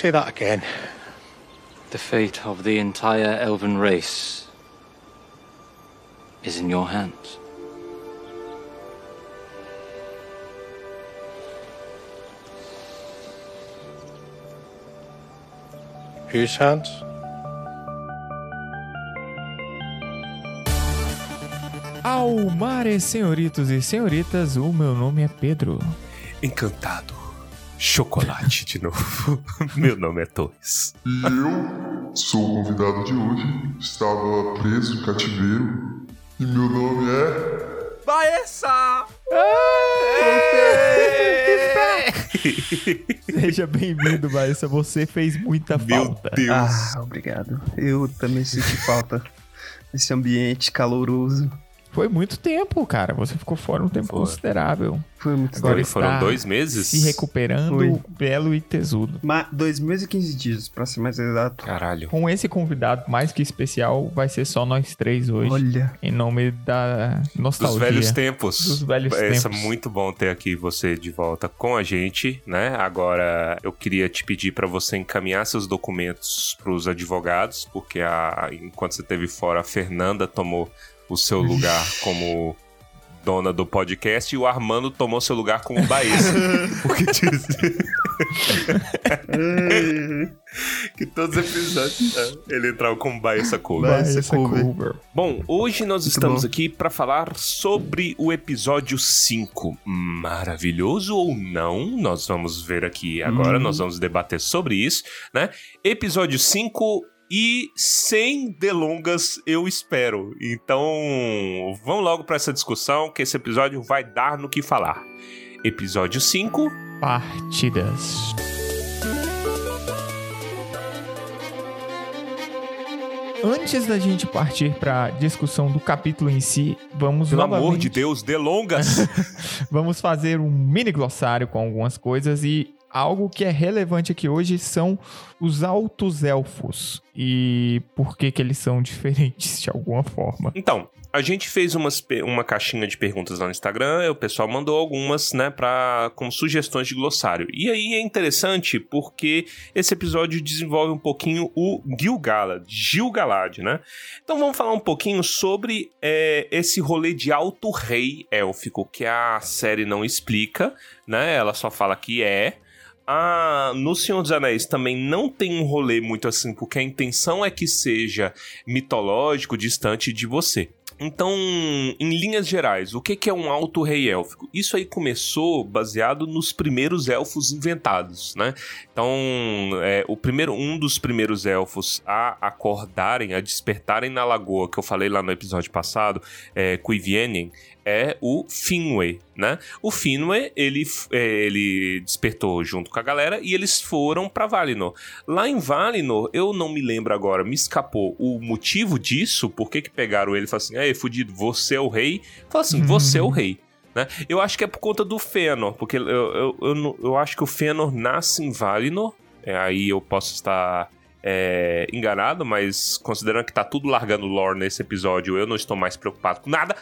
Say that again. The fate of the entire elven race is in your hands. Whose hands? Almares, senhoritos e senhoritas, o meu nome é Pedro. Encantado. Chocolate de novo. Meu nome é Torres. E eu sou o convidado de hoje. Estava preso em cativeiro. E meu nome é. Baessa! Seja bem-vindo, Baessa. Você fez muita Meu falta. Deus. Ah, obrigado. Eu também senti falta desse ambiente caloroso. Foi muito tempo, cara. Você ficou fora um tempo Foi. considerável. Foi muito Agora tempo. Foram dois meses? Se recuperando, Foi. belo e tesudo. Ma- dois meses e 15 dias, pra ser mais exato. Caralho. Com esse convidado mais que especial, vai ser só nós três hoje. Olha, Em nome da Dos nostalgia. velhos tempos. Dos velhos Essa é tempos. muito bom ter aqui você de volta com a gente, né? Agora eu queria te pedir para você encaminhar seus documentos para os advogados, porque a, enquanto você esteve fora, a Fernanda tomou o seu lugar como dona do podcast e o Armando tomou seu lugar como Baeza. porque diz que todos os episódios né, ele entrava como Baeza Cover. Essa cover. Bom, hoje nós estamos bom. aqui para falar sobre o episódio 5. Maravilhoso ou não? Nós vamos ver aqui agora, Uhum. nós vamos debater sobre isso, né? Episódio 5 e sem delongas, eu espero. Então, vamos logo para essa discussão que esse episódio vai dar no que falar. Episódio 5, Partidas. Antes da gente partir para discussão do capítulo em si, vamos pelo amor novamente de Deus, delongas. vamos fazer um mini glossário com algumas coisas e algo que é relevante aqui hoje são os altos elfos e por que que eles são diferentes de alguma forma. Então, a gente fez umas uma caixinha de perguntas lá no Instagram, o pessoal mandou algumas, né, pra, como sugestões de glossário. E aí é interessante porque esse episódio desenvolve um pouquinho o Gil-galad, Gil-galad, né? Então vamos falar um pouquinho sobre é, esse rolê de alto rei élfico que a série não explica, né? Ela só fala que é. No Senhor dos Anéis também não tem um rolê muito assim, porque a intenção é que seja mitológico, distante de você. Então, em linhas gerais, o que é um alto rei élfico? Isso aí começou baseado nos primeiros elfos inventados, né? Então, é, o primeiro, um dos primeiros elfos a acordarem, a despertarem na lagoa, que eu falei lá no episódio passado, é, Cuivienen, é o Finwë, né? O Finwë, ele, é, ele despertou junto com a galera e eles foram pra Valinor. Lá em Valinor, eu não me lembro agora, me escapou o motivo disso, por que que pegaram ele e falaram assim, ei, fudido, você é o rei? Fala assim, você é o rei. Né? Eu acho que é por conta do Fëanor, porque eu, eu, eu, eu acho que o Fëanor nasce em Valinor, é, aí eu posso estar é, enganado, mas considerando que tá tudo largando lore nesse episódio, eu não estou mais preocupado com nada.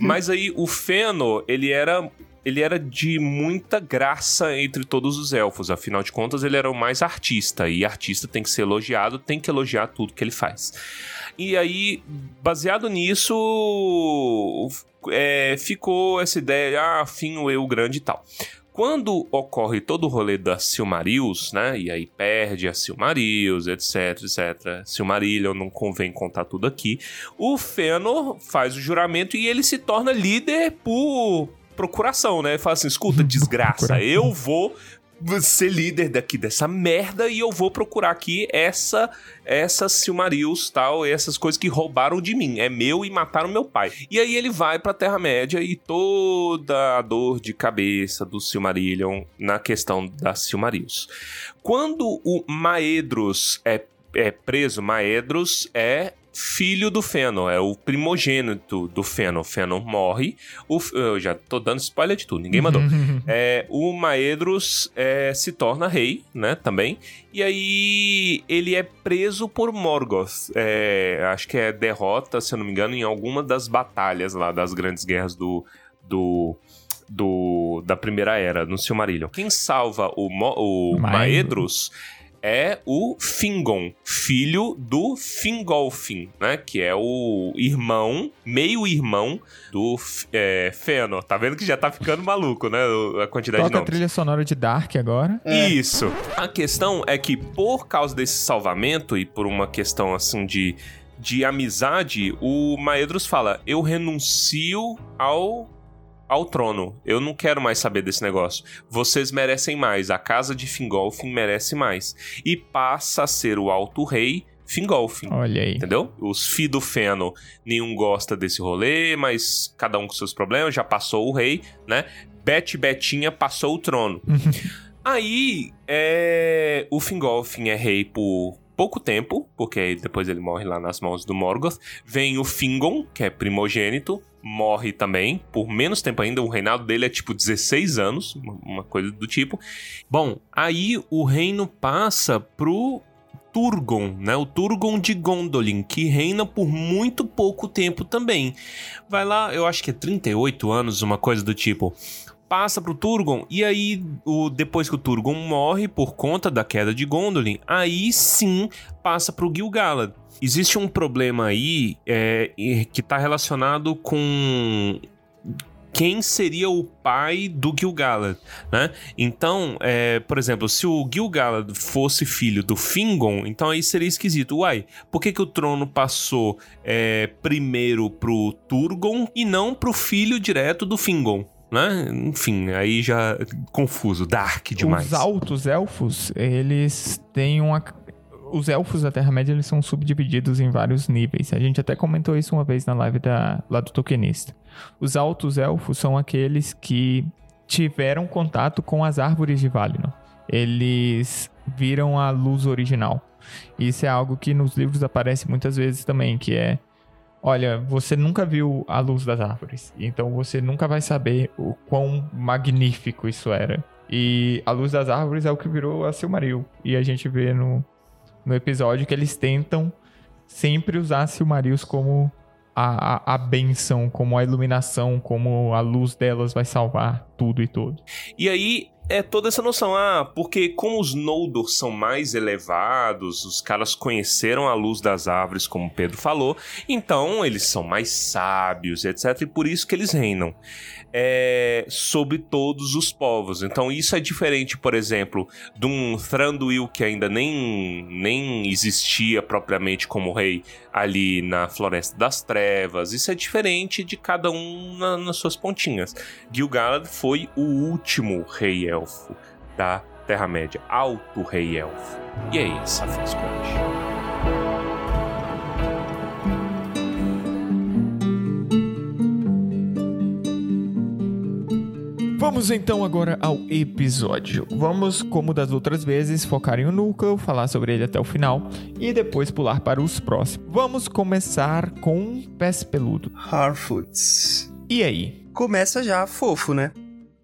Mas aí o Fëanor, ele era ele era de muita graça entre todos os elfos, afinal de contas ele era o mais artista e artista tem que ser elogiado, tem que elogiar tudo que ele faz. E aí, baseado nisso, é, ficou essa ideia, ah, Finwë o grande e tal. Quando ocorre todo o rolê da Silmarils, né? E aí perde a Silmarils, etc, etc. Silmarillion, não convém contar tudo aqui. O Fëanor faz o juramento e ele se torna líder por procuração, né? Fala assim, escuta, desgraça, eu vou ser líder daqui dessa merda e eu vou procurar aqui essa essas Silmarils, tal, essas coisas que roubaram de mim, é meu e mataram meu pai. E aí ele vai pra Terra-média e toda a dor de cabeça do Silmarillion na questão das Silmarils. Quando o Maedros é, é preso, Maedros é filho do Fëanor, é o primogênito do Fëanor. Fëanor morre, o, eu já tô dando spoiler de tudo, ninguém mandou. É, o Maedros é, se torna rei, né, também. E aí ele é preso por Morgoth. É, acho que é derrota, se eu não me engano, em alguma das batalhas lá das grandes guerras do... do do, da Primeira Era, no Silmarillion. Quem salva o, Mo- o Maedros. Maedros é o Fingon, filho do Fingolfin, né? Que é o irmão, meio-irmão do é, Fëanor. Tá vendo que já tá ficando maluco, né? A quantidade Toca de a nomes. trilha sonora de Dark agora. Isso. A questão é que, por causa desse salvamento e por uma questão assim de, de amizade, o Maedros fala: Eu renuncio ao. Ao trono. Eu não quero mais saber desse negócio. Vocês merecem mais. A casa de Fingolfin merece mais. E passa a ser o Alto Rei Fingolfin. Olha aí. Entendeu? Os Fi do Fëanor, nenhum gosta desse rolê, mas cada um com seus problemas, já passou o rei, né? Bet Betinha passou o trono. Aí, é... o Fingolfin é rei por pouco tempo, porque depois ele morre lá nas mãos do Morgoth. Vem o Fingon, que é primogênito, morre também, por menos tempo ainda. O reinado dele é tipo 16 anos, uma- coisa do tipo. Bom, aí o reino passa pro Turgon, né? O Turgon de Gondolin, que reina por muito pouco tempo também. Vai lá, eu acho que é 38 anos, uma coisa do tipo. Passa pro Turgon, e aí, o, depois que o Turgon morre por conta da queda de Gondolin, aí sim passa pro Gil-galad. Existe um problema aí é, que tá relacionado com quem seria o pai do Gil-galad, né? Então, é, por exemplo, se o Gil-galad fosse filho do Fingon, então aí seria esquisito. Uai, por que, que o trono passou é, primeiro pro Turgon e não pro filho direto do Fingon? Né? Enfim, aí já confuso, dark demais. Os altos elfos, eles têm uma. Os elfos da Terra-média eles são subdivididos em vários níveis. A gente até comentou isso uma vez na live da, lá do Tokenista. Os altos elfos são aqueles que tiveram contato com as árvores de Valinor. Eles viram a luz original. Isso é algo que nos livros aparece muitas vezes também, que é Olha, você nunca viu a luz das árvores, então você nunca vai saber o quão magnífico isso era. E a luz das árvores é o que virou a Silmaril. E a gente vê no, no episódio que eles tentam sempre usar Silmarils como a, a, a benção, como a iluminação, como a luz delas vai salvar tudo e tudo. E aí é toda essa noção, ah, porque como os Noldor são mais elevados, os caras conheceram a luz das árvores, como Pedro falou, então eles são mais sábios, etc, e por isso que eles reinam. É, sobre todos os povos. Então isso é diferente, por exemplo, de um Thranduil que ainda nem, nem existia propriamente como rei ali na Floresta das Trevas. Isso é diferente de cada um na- nas suas pontinhas. Gil-galad foi o último rei elfo da Terra-média, alto rei elfo. E é isso, Crunch. Vamos então agora ao episódio. Vamos, como das outras vezes, focar em um núcleo, falar sobre ele até o final e depois pular para os próximos. Vamos começar com Pés Peludo. Harfoots. E aí? Começa já fofo, né?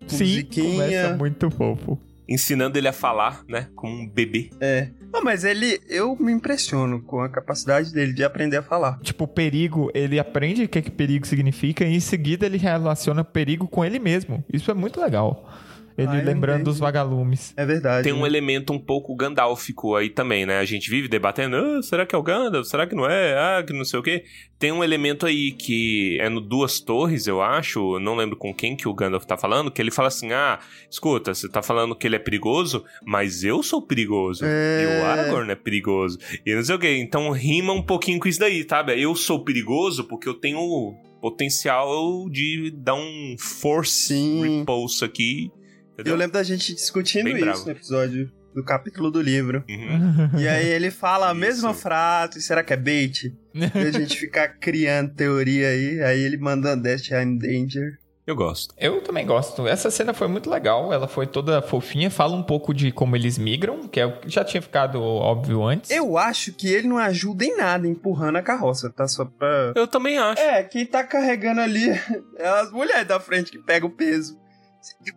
Sim, começa muito fofo. Ensinando ele a falar, né, como um bebê. É. Ah, mas ele, eu me impressiono com a capacidade dele de aprender a falar. Tipo, perigo, ele aprende o que, que perigo significa e em seguida ele relaciona perigo com ele mesmo. Isso é muito legal. Ele Ah, lembrando dos vagalumes. É verdade. Tem um né? elemento um pouco gandálfico aí também, né? A gente vive debatendo, ah, será que é o Gandalf? Será que não é? Ah, que não sei o quê. Tem um elemento aí que é no Duas Torres, eu acho, não lembro com quem que o Gandalf tá falando, que ele fala assim, ah, escuta, você tá falando que ele é perigoso, mas eu sou perigoso. É. E o Aragorn é perigoso. E não sei o quê. Então rima um pouquinho com isso daí, sabe? Eu sou perigoso porque eu tenho potencial de dar um force Sim. repulse aqui. Entendeu? Eu lembro da gente discutindo Bem isso bravo. no episódio do capítulo do livro. Uhum. E aí ele fala a mesma frase, será que é bait? E a gente ficar criando teoria aí, aí ele mandando Dash I'm Danger. Eu gosto. Eu também gosto. Essa cena foi muito legal. Ela foi toda fofinha. Fala um pouco de como eles migram, que é o que já tinha ficado óbvio antes. Eu acho que ele não ajuda em nada empurrando a carroça, tá? Só pra. Eu também acho. É, quem tá carregando ali é as mulheres da frente que pegam o peso.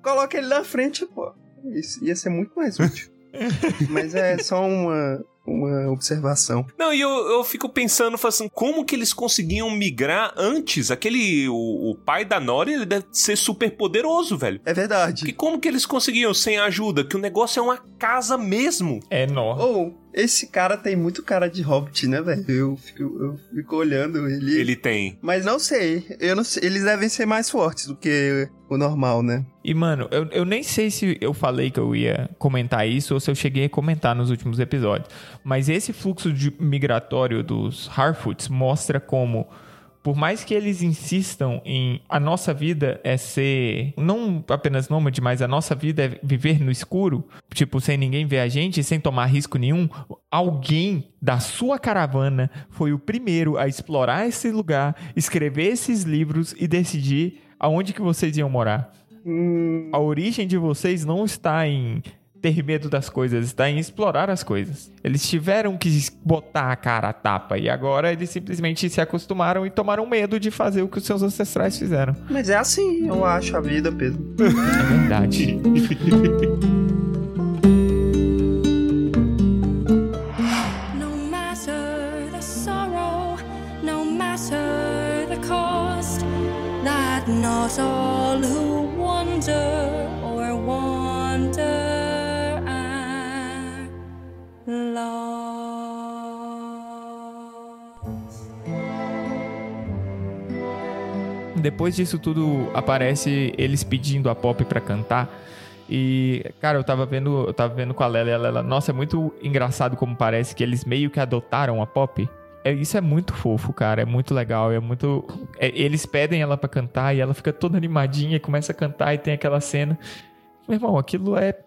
Coloca ele na frente, pô. Isso ia ser muito mais útil. Mas é só uma, uma observação. Não, e eu, eu fico pensando, assim, como que eles conseguiam migrar antes? Aquele, o, o pai da Nori, ele deve ser super poderoso, velho. É verdade. Que como que eles conseguiam sem ajuda? Que o negócio é uma casa mesmo. É enorme. Ou, esse cara tem muito cara de Hobbit, né, velho? Eu fico, eu fico olhando ele. Ele tem. Mas não sei. Eu não sei. Eles devem ser mais fortes do que o normal, né? E, mano, eu, eu nem sei se eu falei que eu ia comentar isso ou se eu cheguei a comentar nos últimos episódios. Mas esse fluxo de migratório dos Harfoots mostra como, por mais que eles insistam em a nossa vida é ser não apenas nômade, mas a nossa vida é viver no escuro, tipo, sem ninguém ver a gente, sem tomar risco nenhum, alguém da sua caravana foi o primeiro a explorar esse lugar, escrever esses livros e decidir aonde que vocês iam morar. Hum, A origem de vocês não está em ter medo das coisas, está em explorar as coisas. Eles tiveram que botar a cara a tapa e agora eles simplesmente se acostumaram e tomaram medo de fazer o que os seus ancestrais fizeram. mas é assim, eu acho a vida, Pedro. É verdade. Not all who wander Depois disso tudo aparece eles pedindo a Pop pra cantar. E, cara, eu tava vendo, eu tava vendo com a Lela ela, nossa, é muito engraçado como parece que eles meio que adotaram a Pop. É, isso é muito fofo, cara, é muito legal, é muito... é, eles pedem ela pra cantar e ela fica toda animadinha e começa a cantar e tem aquela cena. Meu irmão, aquilo é,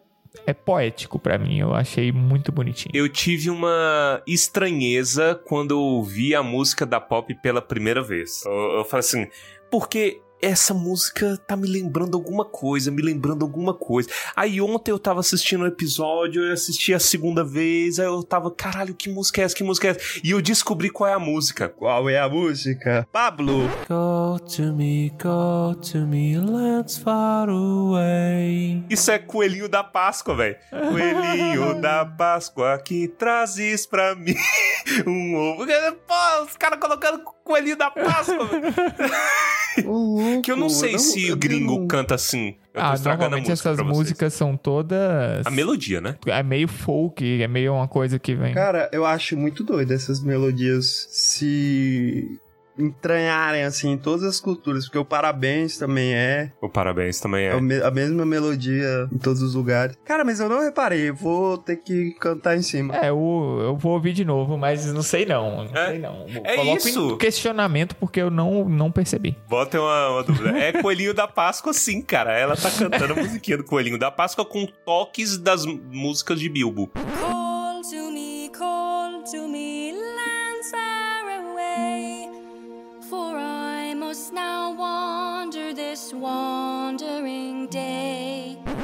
é poético pra mim, eu achei muito bonitinho. Eu tive uma estranheza quando eu ouvi a música da pop pela primeira vez. Eu, eu falei assim, porque essa música tá me lembrando alguma coisa, me lembrando alguma coisa. Aí ontem eu tava assistindo o um episódio, eu assisti a segunda vez, aí eu tava, caralho, que música é essa? Que música é essa? E eu descobri qual é a música. Qual é a música? Pablo! Go to me, go to me, lands far away. Isso é Coelhinho da Páscoa, velho. Coelhinho da Páscoa que trazes pra mim um ovo. Pô, os caras colocando Coelhinho da Páscoa, velho. Que eu não sei se o gringo não... canta assim. Eu tô Ah, normalmente música essas músicas são todas... A melodia, né? É meio folk, é meio uma coisa que vem... Cara, eu acho muito doido essas melodias se entranharem assim em todas as culturas, porque o parabéns também é, O parabéns também é é. a mesma melodia em todos os lugares. Cara, mas eu não reparei, eu vou ter que cantar em cima. É, eu, eu vou ouvir de novo, mas não sei não. Não É. sei não. É Coloco isso. em questionamento porque eu não, não percebi. Bota uma, uma dúvida. É Coelhinho da Páscoa, sim, cara. Ela tá cantando a musiquinha do Coelhinho da Páscoa com toques das músicas de Bilbo. Call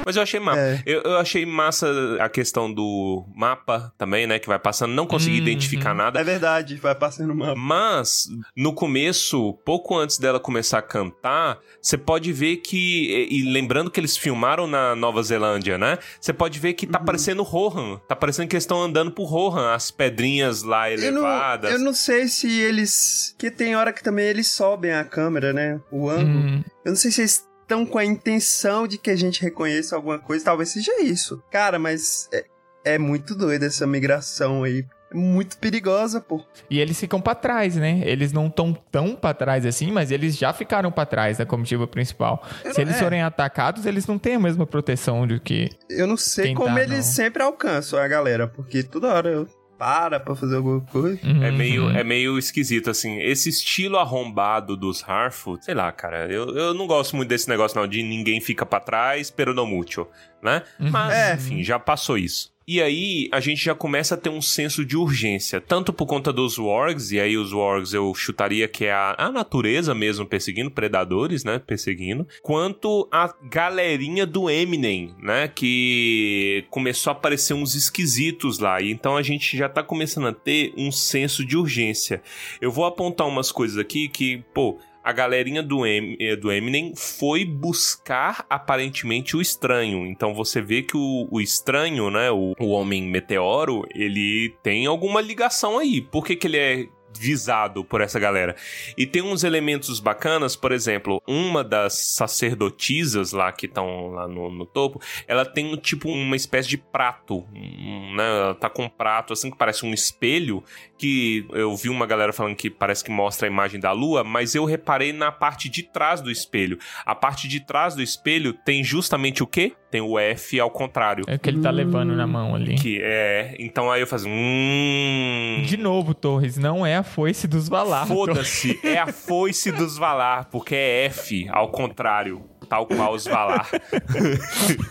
Mas eu achei massa. É. Eu, eu achei massa a questão do mapa também, né? Que vai passando, não consegui Uhum. identificar nada. É verdade, vai passando uma. Mas, no começo, pouco antes dela começar a cantar, você pode ver que. E, e lembrando que eles filmaram na Nova Zelândia, né? Você pode ver que tá parecendo Rohan. Tá parecendo que eles estão andando por Rohan, as pedrinhas lá Eu não, elevadas. eu não sei se eles. Que tem hora que também eles sobem a câmera, né? O ângulo. Hum, Eu não sei se eles estão com a intenção de que a gente reconheça alguma coisa. Talvez seja isso. Cara, mas é, é muito doido essa migração aí. É muito perigosa, pô. E eles ficam pra trás, né? Eles não estão tão pra trás assim, mas eles já ficaram pra trás da comitiva principal. Eu Se eles é. forem atacados, eles não têm a mesma proteção do que. Eu não sei como tá, eles não. sempre alcançam a galera, porque toda hora eu para pra fazer alguma coisa. É meio, Uhum. é meio esquisito, assim. Esse estilo arrombado dos Harfoot, sei lá, cara. Eu, eu não gosto muito desse negócio, não, de ninguém fica pra trás, pero no mucho, né? Uhum. Mas, É. enfim, já passou isso. E aí, a gente já começa a ter um senso de urgência, tanto por conta dos wargs, e aí os wargs eu chutaria que é a, a natureza mesmo perseguindo, predadores, né, perseguindo, quanto a galerinha do Eminem, né, que começou a aparecer uns esquisitos lá, e então a gente já tá começando a ter um senso de urgência. Eu vou apontar umas coisas aqui que, pô, a galerinha do, em, eh, do Eminem foi buscar aparentemente o estranho. Então você vê que o, o estranho, né, o, o homem meteoro, ele tem alguma ligação aí. Por que, que ele é visado por essa galera. E tem uns elementos bacanas, por exemplo, uma das sacerdotisas lá que estão lá no, no, topo, ela tem tipo uma espécie de prato, né? Ela tá com um prato assim que parece um espelho, que eu vi uma galera falando que parece que mostra a imagem da lua, mas eu reparei na parte de trás do espelho. A parte de trás do espelho tem justamente o quê? Tem o F ao contrário. É o que ele tá levando na mão ali. Que é. Então aí eu faço. Hum. De novo, Torres, não é a foice dos Valar. Foda-se, é a foice dos Valar, porque é F ao contrário. Tal qual os Valar.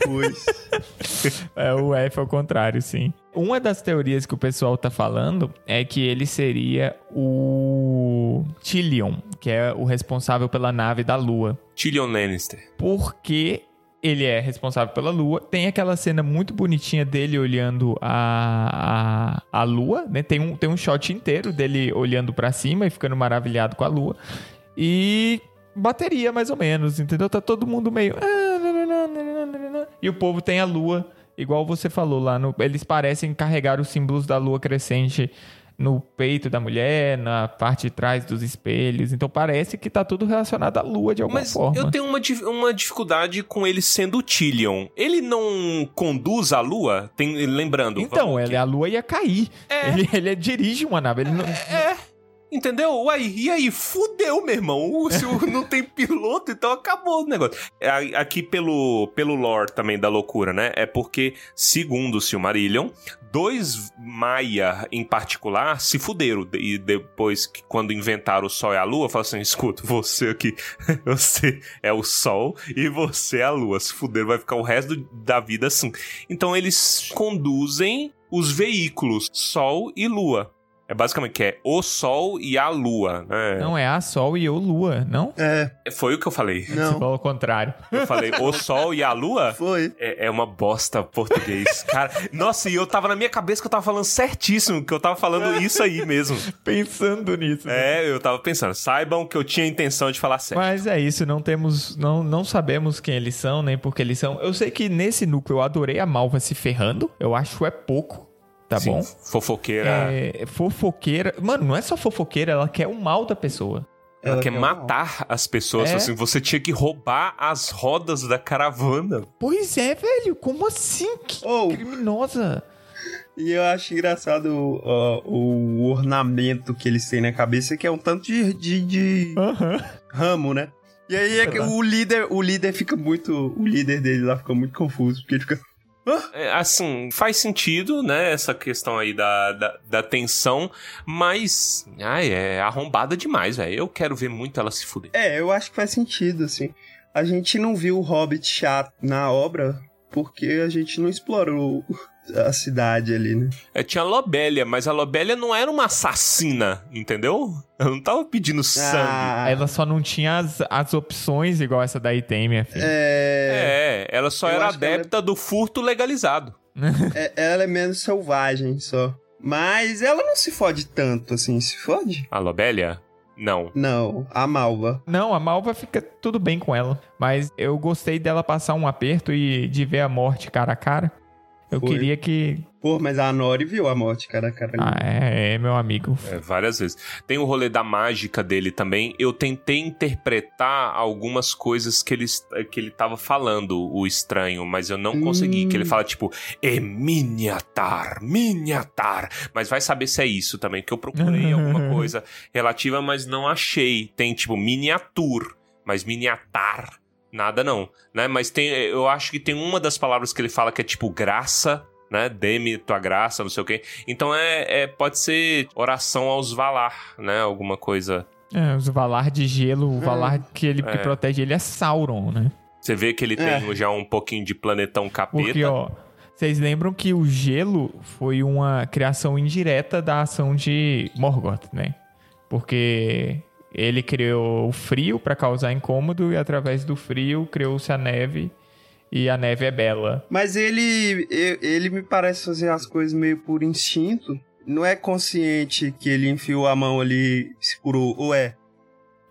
Pois. É o F ao contrário, sim. Uma das teorias que o pessoal tá falando é que ele seria o Tillion, que é o responsável pela nave da Lua. Tyrion Lannister. Porque ele é responsável pela Lua. Tem aquela cena muito bonitinha dele olhando a, a, a Lua, né? Tem um, tem um shot inteiro dele olhando pra cima e ficando maravilhado com a Lua. E bateria, mais ou menos, entendeu? Tá todo mundo meio. "Ah, E o povo tem a Lua, igual você falou lá. No, eles parecem carregar os símbolos da Lua crescente no peito da mulher, na parte de trás dos espelhos. Então parece que tá tudo relacionado à Lua de alguma Mas forma. eu tenho uma, uma dificuldade com ele sendo o Tyrion. Ele não conduz a lua? Tem, lembrando. Então, ele, a lua ia cair. É. Ele, ele dirige uma nave. Ele não... Entendeu? Uai, e aí? Fudeu, meu irmão. O- não tem piloto, então acabou o negócio. É, Aqui pelo, pelo lore também da loucura, né? É porque, segundo o Silmarillion, dois Maia em particular se fuderam. E depois, que quando inventaram o Sol e a Lua, falaram assim: escuta, você aqui, você é o Sol e você é a Lua. Se fuderam, vai ficar o resto da vida assim. Então eles conduzem os veículos Sol e Lua. É basicamente que é o Sol e a Lua. né? Não, é a Sol e o Lua, não? É, Foi o que eu falei. Você não. falou o contrário. Eu falei o Sol e a Lua. Foi. É, é uma bosta português. Cara, nossa, e eu tava na minha cabeça que eu tava falando certíssimo, que eu tava falando isso aí mesmo. Pensando nisso. né? É, eu tava pensando. Saibam que eu tinha a intenção de falar certo. Mas é isso, não temos, não, não sabemos quem eles são, nem por que eles são. Eu sei que nesse núcleo eu adorei a Malva se ferrando. Eu acho é pouco, tá Sim, bom? Fofoqueira. É, fofoqueira. Mano, não é só fofoqueira, ela quer o mal da pessoa. Ela, Ela quer matar as pessoas. É. Assim, você tinha que roubar as rodas da caravana. Pois é, velho, como assim? Que Oh. criminosa. E eu acho engraçado ó, o ornamento que eles têm na cabeça, que é um tanto de, de, de Aham. ramo, né? E aí é que o líder, o líder fica muito. O líder dele lá fica muito confuso, porque ele fica. É, assim, faz sentido, né? Essa questão aí da, da, da tensão, mas. Ai, é arrombada demais, velho. Eu quero ver muito ela se fuder. É, eu acho que faz sentido, assim. A gente não viu o Hobbit chato na obra porque a gente não explorou a cidade ali, né? É, tinha a Lobélia, mas a Lobélia não era uma assassina, entendeu? Ela não tava pedindo sangue. Ah, Ela só não tinha as, as opções igual essa daí tem, minha filha. é, É, ela só Eu era ela é- adepta do furto legalizado. é- Ela é menos selvagem só. Mas ela não se fode tanto, assim. Se fode? A Lobélia? Não. Não, a Malva. Não, a Malva fica tudo bem com ela. Mas eu gostei dela passar um aperto e de ver a morte cara a cara. Eu Foi. queria que. Pô, mas a Nori viu a morte, cara a cara. Ah, é, é, meu amigo. É, várias vezes. Tem o rolê da mágica dele também. Eu tentei interpretar algumas coisas que ele, que ele tava falando, o estranho, mas eu não consegui. Hum. Que ele fala, tipo, é miniatar, miniatar. Mas vai saber se é isso também, que eu procurei alguma coisa relativa, mas não achei. Tem, tipo, miniatur, mas miniatar, nada não, né? Mas tem, eu acho que tem uma das palavras que ele fala que é, tipo, graça, né? Dê-me tua graça, não sei o quê. Então é, é- pode ser oração aos Valar, né? Alguma coisa. É, os Valar de gelo, o Valar que ele que É. protege ele é Sauron, né? Você vê que ele É. tem já um pouquinho de planetão capeta. Porque, ó, vocês lembram que o gelo foi uma criação indireta da ação de Morgoth, né? Porque ele criou o frio pra causar incômodo e através do frio criou-se a neve e a neve é bela. Mas ele, ele me parece fazer as coisas meio por instinto. Não é consciente que ele enfiou a mão ali e se curou, ou é?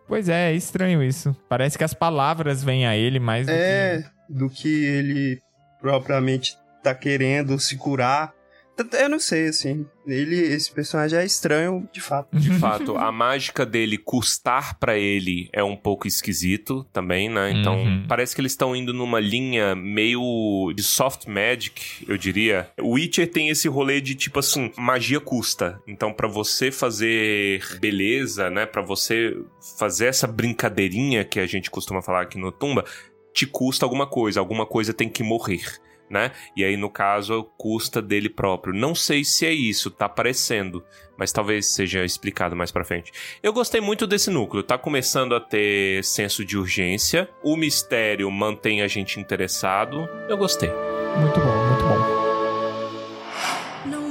Pois é, é estranho isso. Parece que as palavras vêm a ele mais do É, do que ele propriamente tá querendo se curar. Eu não sei, assim. Ele, esse personagem é estranho, de fato. De fato, a mágica dele custar pra ele é um pouco esquisito também, né? Então, Uhum. parece que eles estão indo numa linha meio de soft magic, eu diria. O Witcher tem esse rolê de tipo assim, magia custa. Então, pra você fazer beleza, né, Pra você fazer essa brincadeirinha que a gente costuma falar aqui no Tumba, te custa alguma coisa, alguma coisa tem que morrer. Né? E aí, no caso, custa dele próprio. Não sei se é isso, tá parecendo mas talvez seja explicado mais pra frente. Eu gostei muito desse núcleo, tá começando a ter senso de urgência, o mistério mantém a gente interessado. Eu gostei. Muito bom, muito bom. No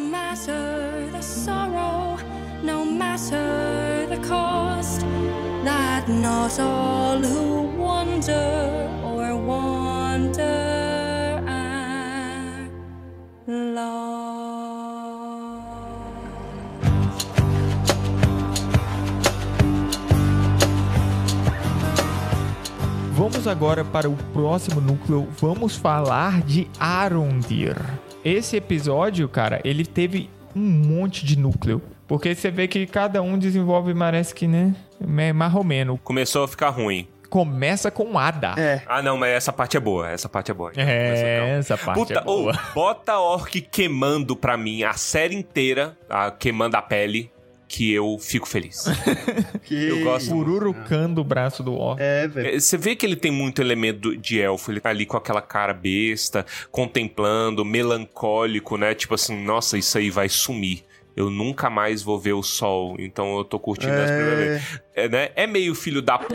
Vamos agora para o próximo núcleo. Vamos falar de Arondir. Esse episódio, cara, ele teve um monte de núcleo. Porque você vê que cada um desenvolve, parece que, né? É marromeno. Começou a ficar ruim. Começa com Ada. É. Ah, não, mas essa parte é boa, essa parte é boa. É, essa parte Puta, é boa. ô, bota orc queimando pra mim a série inteira, a, queimando a pele, que eu fico feliz. Que... Eu gosto. Pururucando o braço do orc. É, velho. É, Você vê que ele tem muito elemento de elfo, ele tá ali com aquela cara besta, contemplando, melancólico, né? Tipo assim, nossa, isso aí vai sumir. Eu nunca mais vou ver o sol, então eu tô curtindo as primeiras vezes. É, né? é meio filho da p...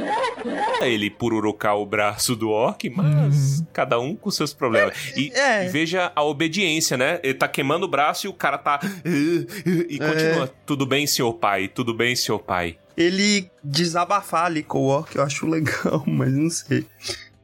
ele pururucar o braço do orc, mas cada um com seus problemas. E, É. e veja a obediência, né? Ele tá queimando o braço e o cara tá. E continua. Tudo bem, senhor pai? Tudo bem, senhor pai? Ele desabafar ali com o Orc, eu acho legal, mas não sei.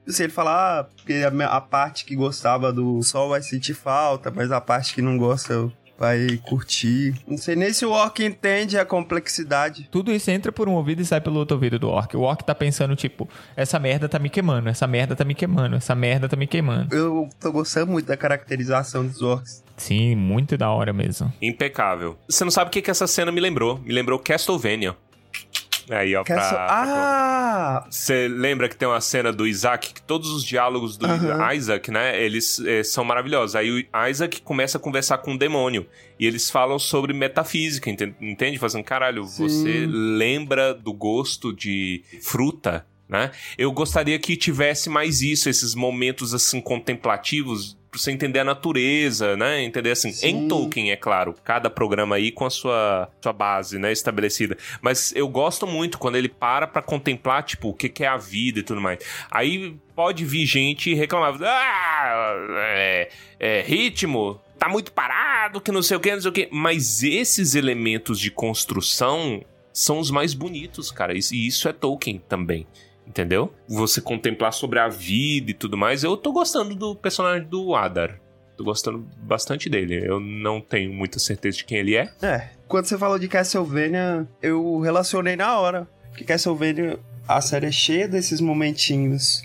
Se ele falar, ah, a parte que gostava do sol vai sentir falta, mas a parte que não gosta vai curtir. Não sei nem se o Orc entende a complexidade. Tudo isso entra por um ouvido e sai pelo outro ouvido do orc. O orc tá pensando, tipo, essa merda tá me queimando, essa merda tá me queimando, essa merda tá me queimando. Eu tô gostando muito da caracterização dos Orcs. Sim, muito da hora mesmo. Impecável. Você não sabe o que, que essa cena me lembrou? Me lembrou Castlevania. Aí, ó. Castle- pra- Ah! Você lembra que tem uma cena do Isaac, que todos os diálogos do. Isaac, né, eles eh, são maravilhosos. Aí o Isaac começa a conversar com o demônio. E eles falam sobre metafísica, enten- entende? Fazendo, caralho, você lembra do gosto de fruta, né? Eu gostaria que tivesse mais isso, esses momentos, assim, contemplativos, pra você entender a natureza, né? Entender, assim, em Sim. Tolkien, é claro. Cada programa aí com a sua, sua base, né, estabelecida. Mas eu gosto muito quando ele para pra contemplar, tipo, o que, que é a vida e tudo mais. Aí pode vir gente reclamar, ah, é, é, ritmo, tá muito parado, que não sei o que, não sei o que. Mas esses elementos de construção são os mais bonitos, cara. E isso é Tolkien também. Entendeu? Você contemplar sobre a vida e tudo mais. Eu tô gostando do personagem do Adar. Tô gostando bastante dele. Eu não tenho muita certeza de quem ele é. É. Quando você falou de Castlevania, eu relacionei na hora. Porque Castlevania, a série é cheia desses momentinhos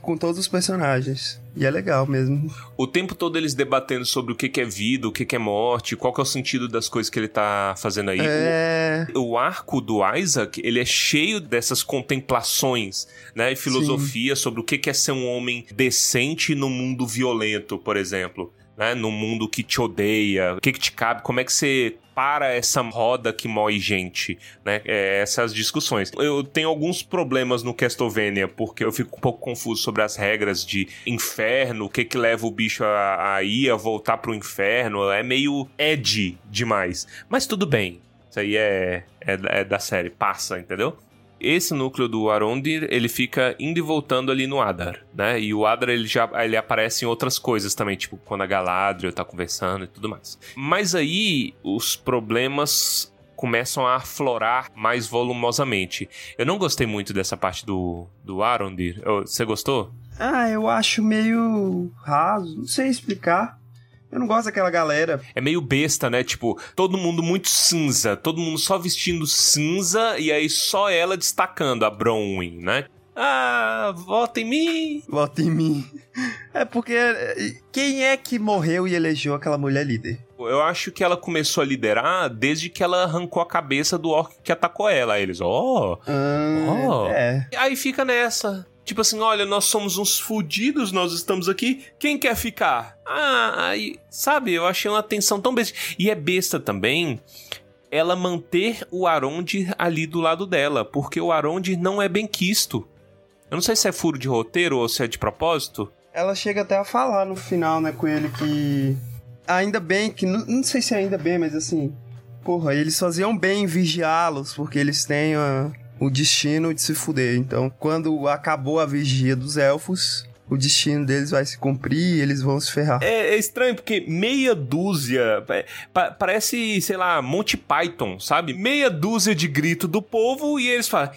com todos os personagens. E é legal mesmo. O tempo todo eles debatendo sobre o que que é vida, o que que é morte, qual que é o sentido das coisas que ele tá fazendo aí. É. O arco do Isaac, ele é cheio dessas contemplações, né? E filosofia sobre o que que é ser um homem decente no mundo violento, por exemplo. Né? No mundo que te odeia, o que que te cabe, como é que você para essa roda que mói gente, né? É, essas discussões. Eu tenho alguns problemas no Castlevania, porque eu fico um pouco confuso sobre as regras de inferno, o que que leva o bicho a, a ir, a voltar pro inferno. É meio edgy demais. Mas tudo bem. Isso aí é, é, é da série, passa, entendeu? Esse núcleo do Arondir, ele fica indo e voltando ali no Adar, né? E o Adar, ele já ele aparece em outras coisas também, tipo quando a Galadriel tá conversando e tudo mais. Mas aí, os problemas começam a aflorar mais volumosamente. Eu não gostei muito dessa parte do, do Arondir. Você gostou? Ah, eu acho meio raso. Não sei explicar. Eu não gosto daquela galera. É meio besta, né? Tipo, todo mundo muito cinza, todo mundo só vestindo cinza e aí só ela destacando a Bronwyn, né? Ah, vota em mim! Vota em mim. É porque eh, quem é que morreu e elegeu aquela mulher líder? Eu acho que ela começou a liderar desde que ela arrancou a cabeça do orc que atacou ela. Aí eles, ó. Oh. Ah, Oh. É. Aí fica nessa. Tipo assim, olha, nós somos uns fudidos, nós estamos aqui. Quem quer ficar? Ah, aí, sabe, eu achei uma tensão tão besta. E é besta também ela manter o Arondir ali do lado dela, porque o Arondir não é bem quisto. Eu não sei se é furo de roteiro ou se é de propósito. Ela chega até a falar no final, né, com ele que. Ainda bem que. Não, não sei se é ainda bem, mas assim. Porra, eles faziam bem em vigiá-los, porque eles têm a- o destino de se fuder. Então, quando acabou a vigia dos elfos, o destino deles vai se cumprir e eles vão se ferrar. É, é estranho porque meia dúzia. é, pa- parece, sei lá, Monty Python, sabe? Meia dúzia de grito do povo e eles falam.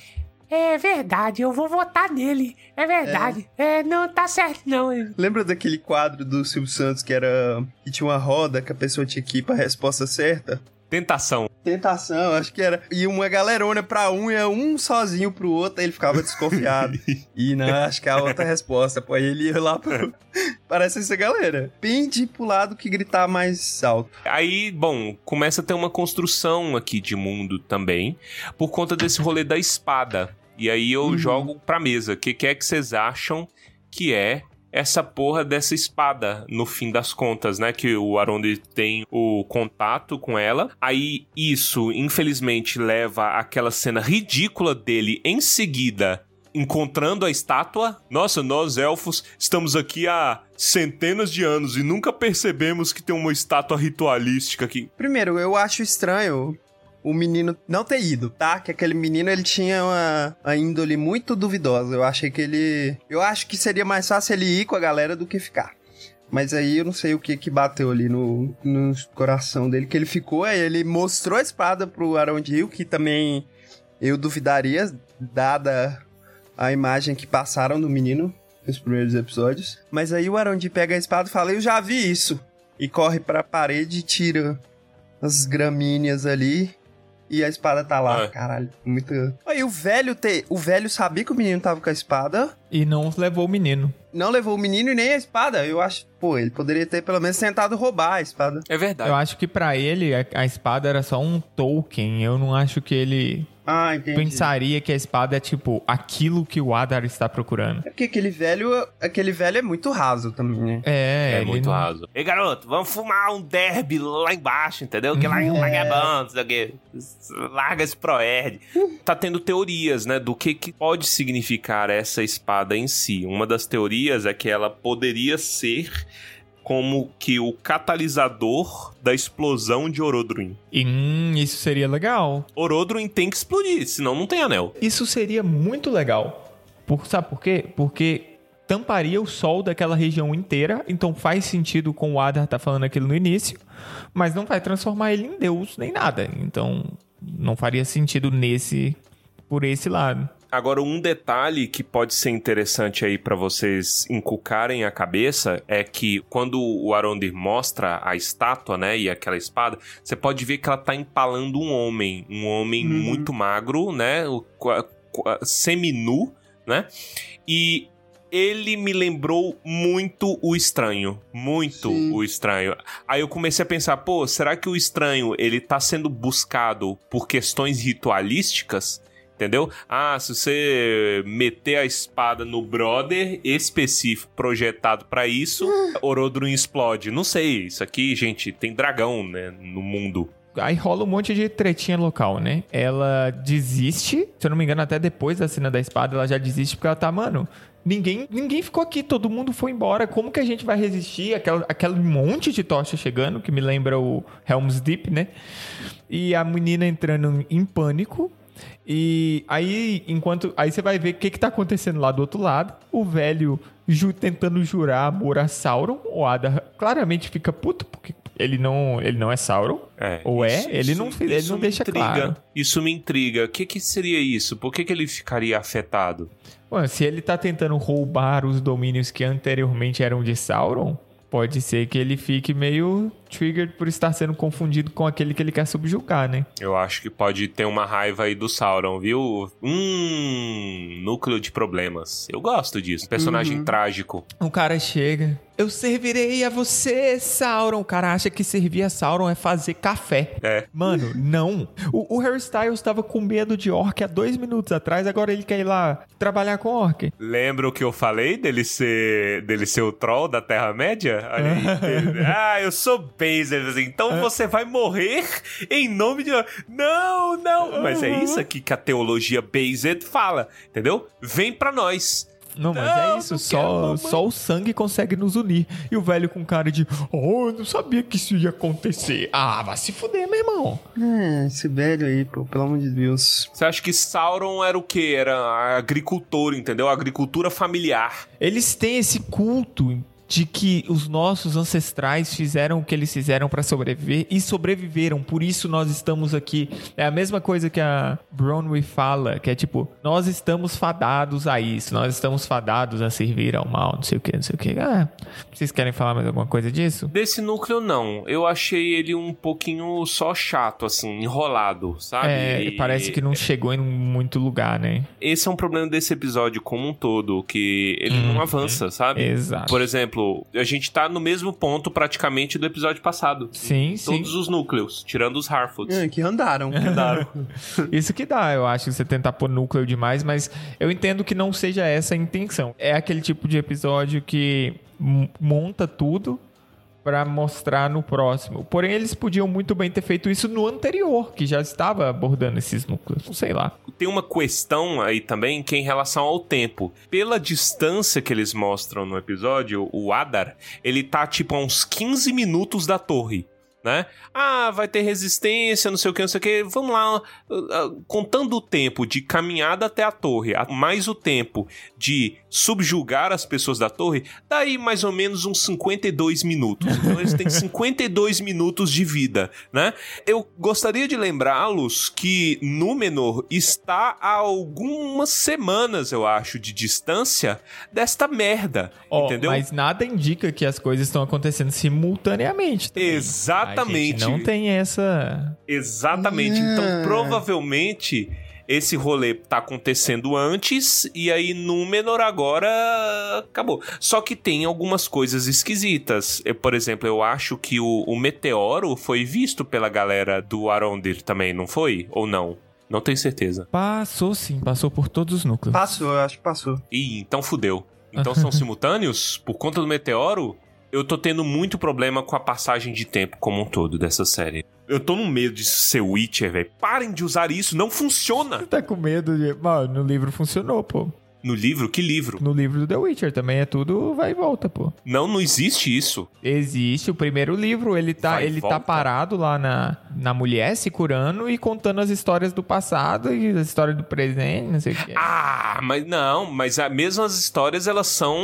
É verdade, eu vou votar nele. É verdade. É, não, tá certo, não. Lembra daquele quadro do Silvio Santos que era. que tinha uma roda que a pessoa tinha que ir pra resposta certa? Tentação. Tentação, acho que era. E uma galerona pra um e um sozinho pro outro, aí ele ficava desconfiado. e não, acho que é a outra resposta. Pô, aí ele ia lá pro. Parece essa galera. Pende pro lado que gritar mais alto. Aí, bom, começa a ter uma construção aqui de mundo também, por conta desse rolê da espada. E aí eu jogo pra mesa. O que, que é que vocês acham que é essa porra dessa espada, no fim das contas, né? Que o Aronde tem o contato com ela. Aí isso, infelizmente, leva àquela cena ridícula dele em seguida. Encontrando a estátua. Nossa, nós elfos estamos aqui há centenas de anos e nunca percebemos que tem uma estátua ritualística aqui. Primeiro, eu acho estranho o menino não ter ido, tá? Que aquele menino ele tinha uma, uma índole muito duvidosa. Eu achei que ele. Eu acho que seria mais fácil ele ir com a galera do que ficar. Mas aí eu não sei o que que bateu ali no, no coração dele, que ele ficou, aí ele mostrou a espada pro Arondil, que também eu duvidaria, dada a imagem que passaram do menino nos primeiros episódios. Mas aí o Arondil pega a espada e fala, eu já vi isso. E corre pra parede e tira as gramíneas ali. E a espada tá lá, É. caralho. Muito. Aí o velho te... o velho sabia que o menino tava com a espada, E não levou o menino. não levou o menino e nem a espada. Eu acho, pô, ele poderia ter pelo menos tentado roubar a espada. É verdade. Eu acho que pra ele a, a espada era só um token. Eu não acho que ele Ah, entendi. pensaria que a espada é tipo aquilo que o Adar está procurando. É porque aquele velho, aquele velho é muito raso também, né? É, É, ele muito não- raso. Ei, garoto, vamos fumar um derby lá embaixo, entendeu? Que lá, lá é bom, não sei o quê. Larga esse proerd. Tá tendo teorias, né, do que, que pode significar essa espada em si. Uma das teorias é que ela poderia ser como que o catalisador da explosão de Orodruin. Hum, isso seria legal. Orodruin tem que explodir, senão não tem anel. Isso seria muito legal. Por, sabe por quê? Porque tamparia o sol daquela região inteira, então faz sentido com o Adar tá falando aquilo no início, mas não vai transformar ele em Deus nem nada. Então não faria sentido nesse por esse lado. Agora, um detalhe que pode ser interessante aí pra vocês encucarem a cabeça é que quando o Arondir mostra a estátua, né, e aquela espada, você pode ver que ela tá empalando um homem, um homem Uhum. muito magro, né, seminu, né, e ele me lembrou muito o estranho, muito Sim. o estranho. Aí eu comecei a pensar, pô, será que o estranho ele tá sendo buscado por questões ritualísticas? Entendeu? Ah, se você meter a espada no brother específico projetado pra isso, Orodruin explode. Não sei, isso aqui, gente, tem dragão, né, no mundo. Aí rola um monte de tretinha local, né? Ela desiste, se eu não me engano, até depois da cena da espada, ela já desiste porque ela tá, mano. Ninguém, ninguém ficou aqui, todo mundo foi embora. Como que a gente vai resistir? Aquela, aquele monte de tocha chegando, que me lembra o Helm's Deep, né? E a menina entrando em pânico. E aí, enquanto. Aí você vai ver o que, que tá acontecendo lá do outro lado. O velho ju- tentando jurar amor a Sauron. O Ada claramente fica puto, porque ele não, ele não é Sauron. É, Ou é? Ele não- ele isso não deixa intriga. claro. Isso me intriga. O que, que seria isso? Por que, que ele ficaria afetado? Ué, se ele tá tentando roubar os domínios que anteriormente eram de Sauron, pode ser que ele fique meio triggered por estar sendo confundido com aquele que ele quer subjugar, né? Eu acho que pode ter uma raiva aí do Sauron, viu? Hum, núcleo de problemas. Eu gosto disso. Personagem trágico. O cara chega. Eu servirei a você, Sauron. O cara acha que servir a Sauron é fazer café. É. Mano, não. O, o Harry Styles tava com medo de orc há dois minutos atrás, agora ele quer ir lá trabalhar com orc. Lembra o que eu falei dele ser, dele ser o troll da Terra-média? Ah, eu sou Baser, assim, então você vai morrer em nome de... Não, não. Mas é isso aqui que a teologia Based fala, entendeu? Vem pra nós. Não, mas Não, é isso, só, quero, só o sangue consegue nos unir. E o velho com cara de, oh, eu não sabia que isso ia acontecer. Ah, vai se fuder, meu irmão. É, esse velho aí, pô, pelo amor de Deus. Você acha que Sauron era o quê? Era agricultor, entendeu? Agricultura familiar. Eles têm esse culto de que os nossos ancestrais fizeram o que eles fizeram pra sobreviver e sobreviveram, por isso nós estamos aqui. É a mesma coisa que a Bronwyn fala, que é tipo, nós estamos fadados a isso, nós estamos fadados a servir ao mal, não sei o que, não sei o que. Ah, vocês querem falar mais alguma coisa disso? Desse núcleo, não. Eu achei ele um pouquinho só chato, assim, enrolado, sabe? É, E parece que não chegou em muito lugar, né? Esse é um problema desse episódio como um todo, que ele não avança, sabe? Exato. Por exemplo, a gente tá no mesmo ponto praticamente do episódio passado. Sim, sim. Todos os núcleos, tirando os Harfoots. É, que andaram. Andaram. Isso que dá, eu acho, você tentar pôr núcleo demais, mas eu entendo que não seja essa a intenção. É aquele tipo de episódio que monta tudo pra mostrar no próximo. Porém, eles podiam muito bem ter feito isso no anterior, que já estava abordando esses núcleos. Sei lá. Tem uma questão aí também que é em relação ao tempo. Pela distância que eles mostram no episódio, o Adar, ele tá tipo a uns 15 minutos da torre. Né? Ah, vai ter resistência, não sei o que, não sei o que. Vamos lá, uh, contando o tempo de caminhada até a torre, mais o tempo de subjugar as pessoas da torre, daí mais ou menos uns 52 minutos. Então eles têm 52 minutos de vida, né? Eu gostaria de lembrá-los que Númenor está a algumas semanas, eu acho, de distância desta merda, Ó, entendeu? Mas nada indica que as coisas estão acontecendo simultaneamente. também. Exatamente. A gente não tem essa. Exatamente. Então, provavelmente esse rolê tá acontecendo antes e aí Númenor agora acabou. Só que tem algumas coisas esquisitas. Eu, por exemplo, eu acho que o, o meteoro foi visto pela galera do Arondir também, não foi? Ou não? Não tenho certeza. Passou sim, passou por todos os núcleos. Passou, eu acho que passou. Ih, então fudeu. Então são simultâneos? Por conta do meteoro? Eu tô tendo muito problema com a passagem de tempo como um todo dessa série. Eu tô no medo de ser Witcher, velho. Parem de usar isso, não funciona. Tá com medo de. Mano, no livro funcionou, pô. No livro? Que livro? No livro do The Witcher também é tudo vai e volta, pô. Não, não existe isso. Existe o primeiro livro, ele tá, Vai ele tá parado lá na, na mulher se curando e contando as histórias do passado e as histórias do presente, não sei o que. Ah, mas não, mas a, mesmo as histórias elas são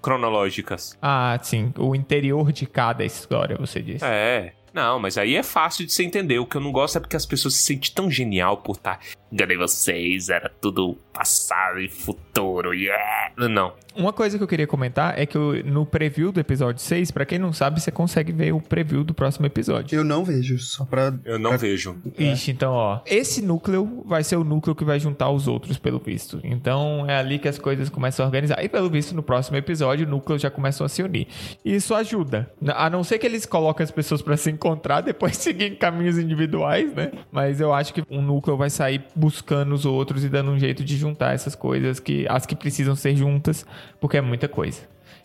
cronológicas. Ah, sim, o interior de cada história, você disse. É. Não, mas aí é fácil de você entender. O que eu não gosto é porque as pessoas se sentem tão genial por estar. Enganei vocês, era tudo passado e futuro, yeah. Não. Uma coisa que eu queria comentar é que no preview do episódio 6, pra quem não sabe, você consegue ver o preview do próximo episódio. Eu não vejo, só pra. Eu não vejo. Ixi, então, ó. Esse núcleo vai ser o núcleo que vai juntar os outros, pelo visto. Então, é ali que as coisas começam a organizar. E, pelo visto, no próximo episódio, o núcleo já começam a se unir. E isso ajuda. A não ser que eles coloquem as pessoas pra se encontrar, depois seguir em caminhos individuais, né? Mas eu acho que um núcleo vai sair buscando os outros e dando um jeito de juntar essas coisas, que as que precisam ser juntas, porque é muita coisa.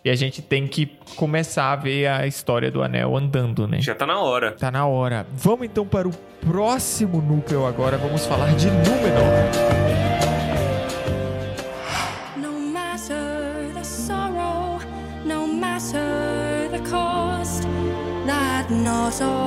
E a gente tem que começar a ver a história do anel andando, né? Já tá na hora. Tá na hora. Vamos então para o próximo núcleo agora. Vamos falar de Númenor. No matter the cost, that all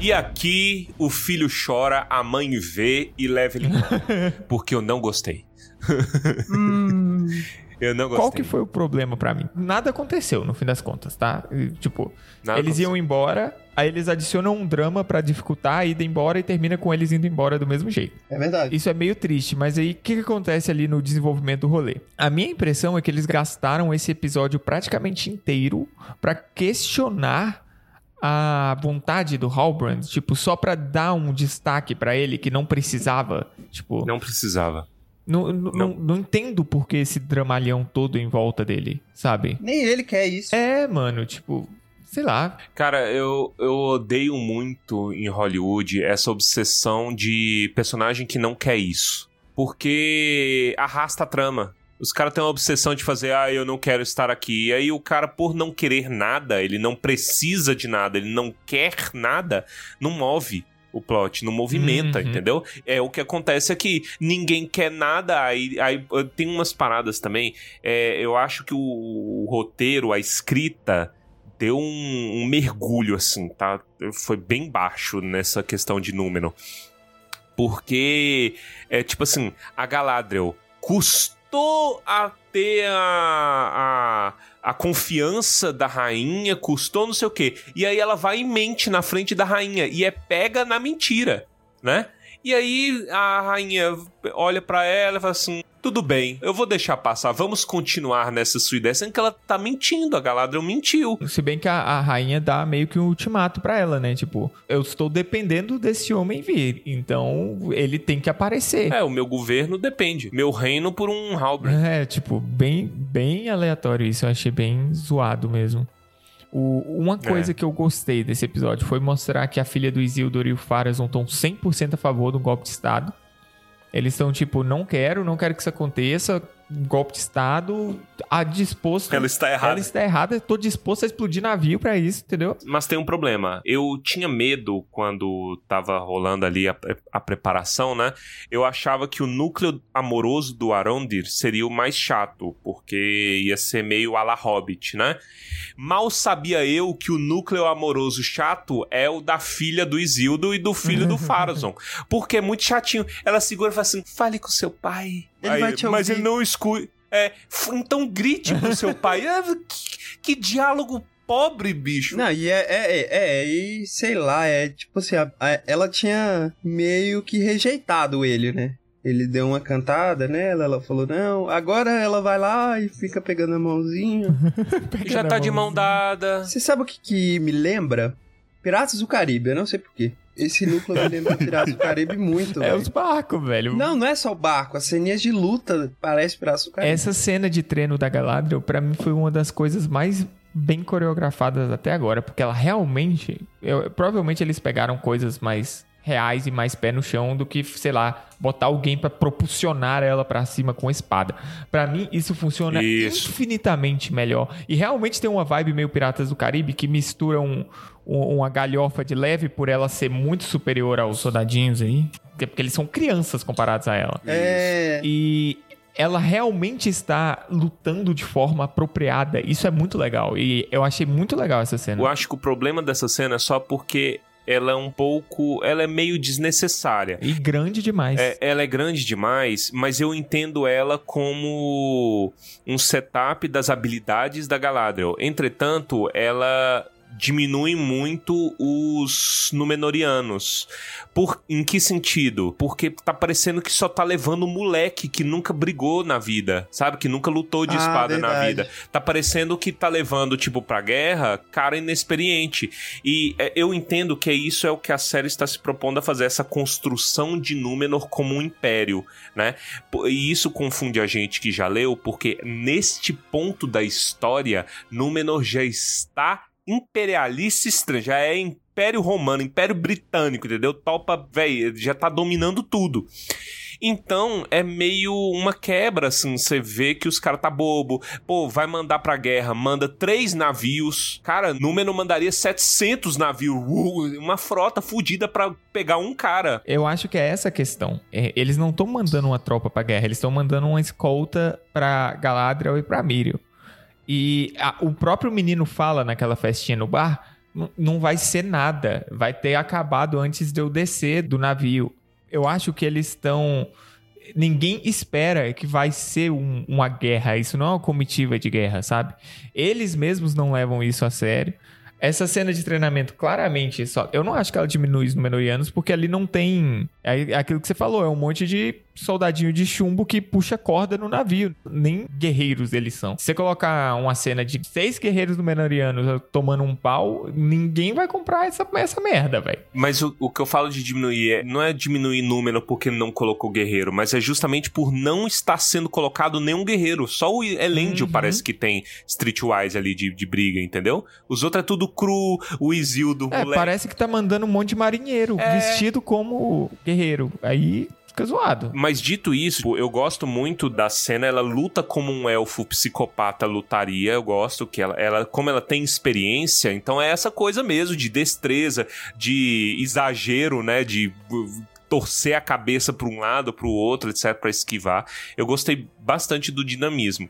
E aqui o filho chora, a mãe vê e leva ele embora. Porque eu não gostei. eu não gostei. Qual que foi o problema pra mim? Nada aconteceu no fim das contas, tá? Tipo, Nada eles aconteceu. iam embora, aí eles adicionam um drama pra dificultar a ida embora e termina com eles indo embora do mesmo jeito. É verdade. Isso é meio triste, mas aí o que, que acontece ali no desenvolvimento do rolê? A minha impressão é que eles gastaram esse episódio praticamente inteiro pra questionar a vontade do Halbrand, tipo, só pra dar um destaque pra ele que não precisava, tipo, Não precisava. não, não, não. não entendo por que esse dramalhão todo em volta dele, sabe? Nem ele quer isso. É, mano, tipo, sei lá. Cara, eu, eu odeio muito em Hollywood essa obsessão de personagem que não quer isso. Porque arrasta a trama. Os caras têm uma obsessão de fazer, ah, eu não quero estar aqui. E aí o cara, por não querer nada, ele não precisa de nada, ele não quer nada, não move o plot, não movimenta, Uhum. entendeu? É o que acontece aqui. Ninguém quer nada, aí, aí uh, tem umas paradas também. É, eu acho que o, o roteiro, a escrita, deu um, um mergulho, assim, tá? Foi bem baixo nessa questão de número. Porque, é tipo assim, a Galadriel custou a ter a, a, a confiança da rainha, custou não sei o quê. E aí ela vai e mente na frente da rainha e é pega na mentira, né? E aí a rainha olha pra ela e fala assim: tudo bem, eu vou deixar passar, vamos continuar nessa sua ideia, sendo que ela tá mentindo, a Galadriel mentiu. Se bem que a, a rainha dá meio que um ultimato pra ela, né? Tipo, eu estou dependendo desse homem vir, então ele tem que aparecer. É, o meu governo depende. Meu reino por um Halbrand. É, tipo, bem, bem aleatório isso. Eu achei bem zoado mesmo. O- uma coisa É. que eu gostei desse episódio foi mostrar que a filha do Isildur e o Farazon estão 100% a favor do golpe de Estado. Eles estão tipo, não quero, não quero que isso aconteça. Golpe de Estado, a disposto. Ela está errada. Ela está errada, tô disposto a explodir navio pra isso, entendeu? Mas tem um problema. Eu tinha medo quando tava rolando ali a, a preparação, né? Eu achava que o núcleo amoroso do Arondir seria o mais chato, porque ia ser meio a la Hobbit, né? Mal sabia eu que o núcleo amoroso chato é o da filha do Isildo e do filho do Farazon. Porque é muito chatinho. Ela segura e fala assim: fale com seu pai. Ele vai te mas ele não escuta. É, então grite pro seu pai. Ah, que, que diálogo pobre, bicho. Não, e é, é, é, é, e sei lá, é tipo assim, a- a- ela tinha meio que rejeitado ele, né? Ele deu uma cantada nela, ela falou, não, agora ela vai lá e fica pegando a mãozinha. Já tá de mão dada. Você sabe o que, que me lembra? Piratas do Caribe, eu não sei porquê. Esse núcleo me lembra Piratas do Caribe muito, É velho. os barcos, velho. Não, não é só o barco, as ceninhas de luta parece Piratas do Caribe. Essa cena de treino da Galadriel, pra mim, foi uma das coisas mais bem coreografadas até agora, porque ela realmente. eu- provavelmente eles pegaram coisas mais reais e mais pé no chão do que, sei lá, botar alguém pra propulsionar ela pra cima com espada. Pra mim, isso funciona Isso. infinitamente melhor. E realmente tem uma vibe meio Piratas do Caribe que mistura um- uma galhofa de leve por ela ser muito superior aos soldadinhos aí. Porque porque eles são crianças comparados a ela. É. E ela realmente está lutando de forma apropriada. Isso é muito legal. E eu achei muito legal essa cena. Eu acho que o problema dessa cena é só porque ela é um pouco. Ela é meio desnecessária. E grande demais. É, ela é grande demais, mas eu entendo ela como um setup das habilidades da Galadriel. Entretanto, ela diminui muito os Númenóreanos. Por, em que sentido? Porque tá parecendo que só tá levando um moleque que nunca brigou na vida, sabe? Que nunca lutou de Ah, espada na verdade. vida. Tá parecendo que tá levando, tipo, pra guerra, cara inexperiente. E é, eu entendo que isso é o que a série está se propondo a fazer, essa construção de Númenor como um império, né? E isso confunde a gente que já leu, porque neste ponto da história, Númenor já está imperialista estranha, já é Império Romano, Império Britânico, entendeu? Topa, velho, já tá dominando tudo. Então, é meio uma quebra, assim, você vê que os caras tá bobo. Pô, vai mandar pra guerra, manda três navios. Cara, Númenor mandaria 700 navios. Uh, uma frota fodida pra pegar um cara. Eu acho que é essa a questão. É, eles não estão mandando uma tropa pra guerra, eles estão mandando uma escolta pra Galadriel e pra Miriel. E a- o próprio menino fala naquela festinha no bar, "N- não vai ser nada, vai ter acabado antes de eu descer do navio. Eu acho que eles estão... Ninguém espera que vai ser um- uma guerra, isso não é uma comitiva de guerra, sabe? Eles mesmos não levam isso a sério. Essa cena de treinamento, claramente, só. Eu não acho que ela diminui os Númenóreanos, porque ali não tem. É é aquilo que você falou, é um monte de soldadinho de chumbo que puxa corda no navio. Nem guerreiros eles são. Se você colocar uma cena de seis guerreiros Númenóreanos tomando um pau, ninguém vai comprar essa, essa merda, velho. Mas o, o que eu falo de diminuir é, não é diminuir número porque não colocou guerreiro, mas é justamente por não estar sendo colocado nenhum guerreiro. Só o Elendil Uhum. parece que tem streetwise ali de, de briga, entendeu? Os outros é tudo cru, o Isildo, É, moleque. parece que tá mandando um monte de marinheiro É. vestido como guerreiro. Aí fica zoado. Mas dito isso, tipo, eu gosto muito da cena. Ela luta como um elfo psicopata lutaria. Eu gosto que ela, ela, como ela tem experiência, então é essa coisa mesmo de destreza, de exagero, né? De uh, torcer a cabeça para um lado, para o outro, etc, para esquivar. Eu gostei bastante do dinamismo.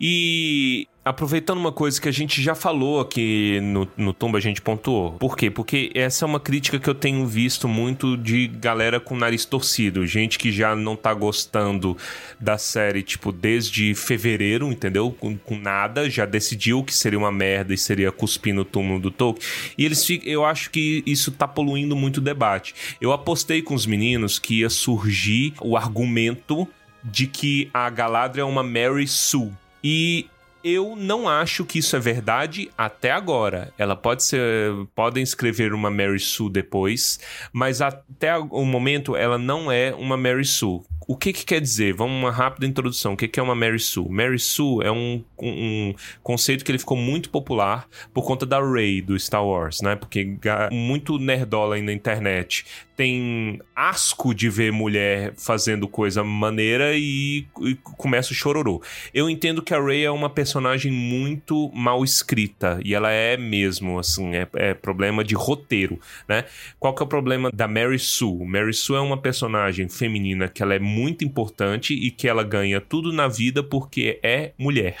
E aproveitando uma coisa que a gente já falou aqui no, no Tumba, a gente pontuou. Por quê? Porque essa é uma crítica que eu tenho visto muito de galera com nariz torcido. Gente que já não tá gostando da série, tipo, desde fevereiro, entendeu? Com, com nada, já decidiu que seria uma merda e seria cuspir no túmulo do Tolkien. E eles eu acho que isso tá poluindo muito o debate. Eu apostei com os meninos que ia surgir o argumento de que a Galadriel é uma Mary Sue. E eu não acho que isso é verdade até agora. Ela pode ser. Podem escrever uma Mary Sue depois, mas até o momento ela não é uma Mary Sue. O que que quer dizer? Vamos uma rápida introdução. O que que é uma Mary Sue? Mary Sue é um, um, conceito que ele ficou muito popular por conta da Rey do Star Wars, né? Porque muito nerdola aí na internet tem asco de ver mulher fazendo coisa maneira e, e começa o chororô. Eu entendo que a Rey é uma personagem muito mal escrita e ela é mesmo, assim, é, é problema de roteiro, né? Qual que é o problema da Mary Sue? Mary Sue é uma personagem feminina que ela é muito importante e que ela ganha tudo na vida porque é mulher.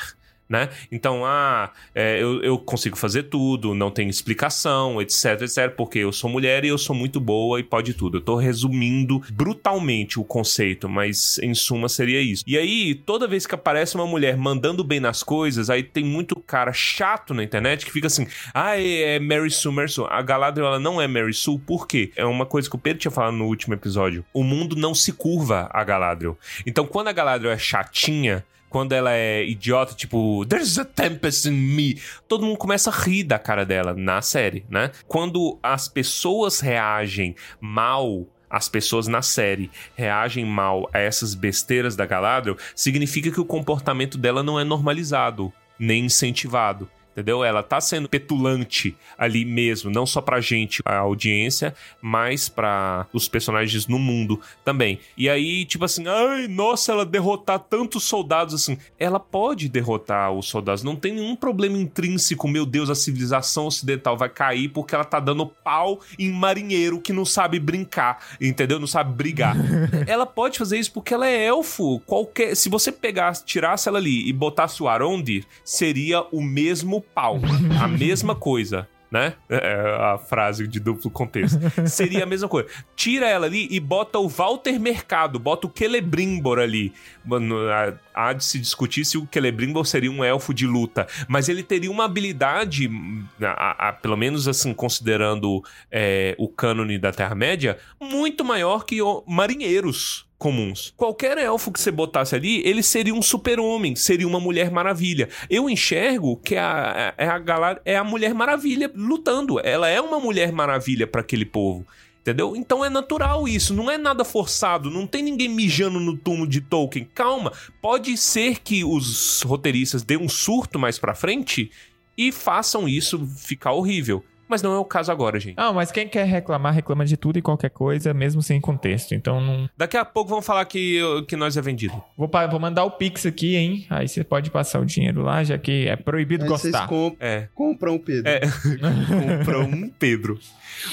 Né? Então, ah, é, eu, eu consigo fazer tudo, não tem explicação, etc, etc, porque eu sou mulher e eu sou muito boa e pode tudo. Eu tô resumindo brutalmente o conceito, mas em suma seria isso. E aí, toda vez que aparece uma mulher mandando bem nas coisas, aí tem muito cara chato na internet que fica assim, ah, é, é Mary Sue, Mary Sue. A Galadriel, ela não é Mary Sue, por quê? É uma coisa que o Pedro tinha falado no último episódio. O mundo não se curva a Galadriel. Então, quando a Galadriel é chatinha, quando ela é idiota, tipo, there's a tempest in me, todo mundo começa a rir da cara dela na série, né? Quando as pessoas reagem mal as pessoas na série reagem mal a essas besteiras da Galadriel, significa que o comportamento dela não é normalizado, nem incentivado. Entendeu? Ela tá sendo petulante ali mesmo, não só pra gente, a audiência, mas pra os personagens no mundo também. E aí, tipo assim, ai, nossa, ela derrotar tantos soldados assim. Ela pode derrotar os soldados, não tem nenhum problema intrínseco, meu Deus, a civilização ocidental vai cair porque ela tá dando pau em marinheiro que não sabe brincar, entendeu? Não sabe brigar. ela pode fazer isso porque ela é elfo. Qualquer, se você pegasse, tirasse ela ali e botasse o Arondir, seria o mesmo pau, a mesma coisa. Né? É a frase de duplo contexto. Seria a mesma coisa. Tira ela ali e bota o Walter Mercado, bota o Celebrimbor ali. Mano, há- há de se discutir se o Celebrimbor seria um elfo de luta. Mas ele teria uma habilidade, hum, a- a- pelo menos assim, considerando é, o cânone da Terra-média, muito maior que o- marinheiros comuns. Qualquer elfo que você botasse ali, ele seria um super-homem, seria uma Mulher Maravilha. Eu enxergo que a, a, a galera é a Mulher Maravilha lutando. Ela é uma Mulher Maravilha para aquele povo. Entendeu? Então é natural isso, não é nada forçado, não tem ninguém mijando no túmulo de Tolkien. Calma, pode ser que os roteiristas dêem um surto mais pra frente e façam isso ficar horrível. Mas não é o caso agora, gente. Ah, mas quem quer reclamar, reclama de tudo e qualquer coisa, mesmo sem contexto. Então não. Daqui a pouco vão falar que, que nós é vendido. Vou, vou mandar o Pix aqui, hein? Aí você pode passar o dinheiro lá, já que é proibido Aí vocês gostar. comp- É. compram o Pedro. É. Compram um Pedro.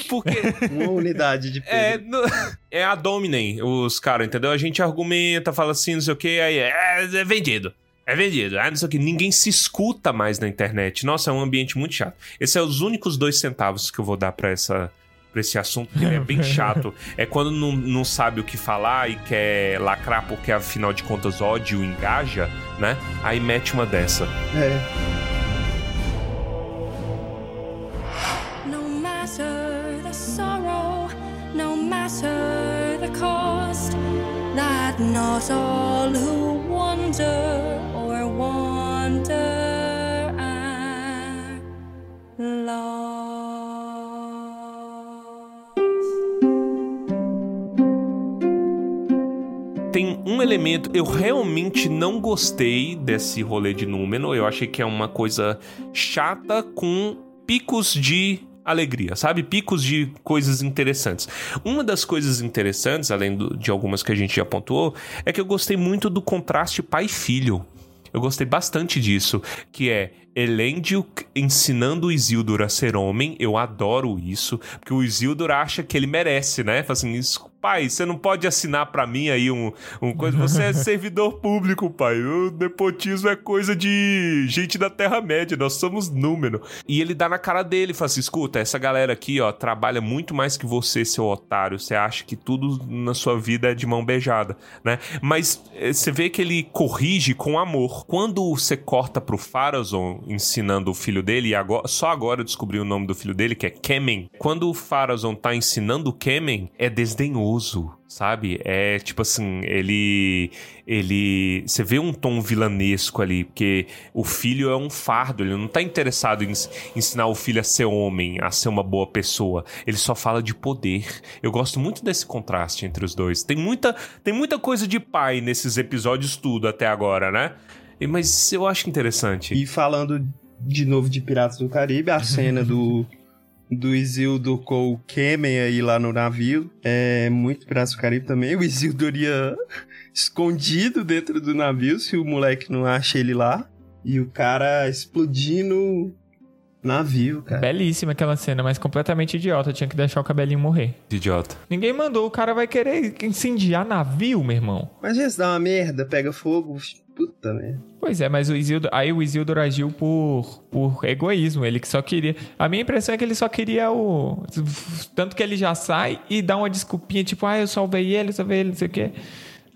Porque Uma unidade de Pedro. é, no- é a Dominem, os caras, entendeu? A gente argumenta, fala assim, não sei o que, aí é, é vendido. É vendido. Ah, não sei o que. Ninguém se escuta mais na internet. Nossa, é um ambiente muito chato. Esses são é os únicos dois centavos que eu vou dar para essa pra esse assunto, porque é bem chato. É quando não, não sabe o que falar e quer lacrar porque, afinal de contas, ódio engaja, né? Aí mete uma dessa. É. matter the cost that not all who wonder. Tem um elemento, eu realmente não gostei desse rolê de Númenor. Eu achei que é uma coisa chata com picos de alegria, sabe? Picos de coisas interessantes. Uma das coisas interessantes, além do- de algumas que a gente já pontuou, é que eu gostei muito do contraste pai e filho. Eu gostei bastante disso, que é Elendil ensinando o Isildur a ser homem. Eu adoro isso, porque o Isildur acha que ele merece, né? Fala assim, "Isso- pai, você não pode assinar pra mim aí um, um coisa. Você é servidor público, pai. O nepotismo é coisa de gente da Terra-média. Nós somos número. E ele dá na cara dele, fala assim: escuta, essa galera aqui, ó, trabalha muito mais que você, seu otário. Você acha que tudo na sua vida é de mão beijada, né? Mas eh, você vê que ele corrige com amor. Quando você corta pro Farazon ensinando o filho dele, e agora, só agora eu descobri o nome do filho dele, que é Kemen. Quando o Farazon tá ensinando o Kemen, é desdenhoso. Sabe? É tipo assim, ele. Ele. Você vê um tom vilanesco ali, porque o filho é um fardo, ele não tá interessado em ens- ensinar o filho a ser homem, a ser uma boa pessoa. Ele só fala de poder. Eu gosto muito desse contraste entre os dois. Tem muita, tem muita coisa de pai nesses episódios, tudo até agora, né? Mas eu acho interessante. E falando de novo de Piratas do Caribe, a cena do, do Isildur com o Kemen aí lá no navio é muito Piratas do Caribe também. O Isildur ia escondido dentro do navio se o moleque não acha ele lá. E o cara explodindo navio, cara. Belíssima aquela cena, mas completamente idiota. Tinha que deixar o cabelinho morrer. Idiota. Ninguém mandou, o cara vai querer incendiar navio, meu irmão. Imagina se dá uma merda, pega fogo. Puta merda. Pois é, mas o Isildur, aí o Isildur agiu por, por egoísmo, ele que só queria. A minha impressão é que ele só queria o. Tanto que ele já sai e dá uma desculpinha, tipo, ah, eu salvei ele, eu salvei ele, não sei o quê.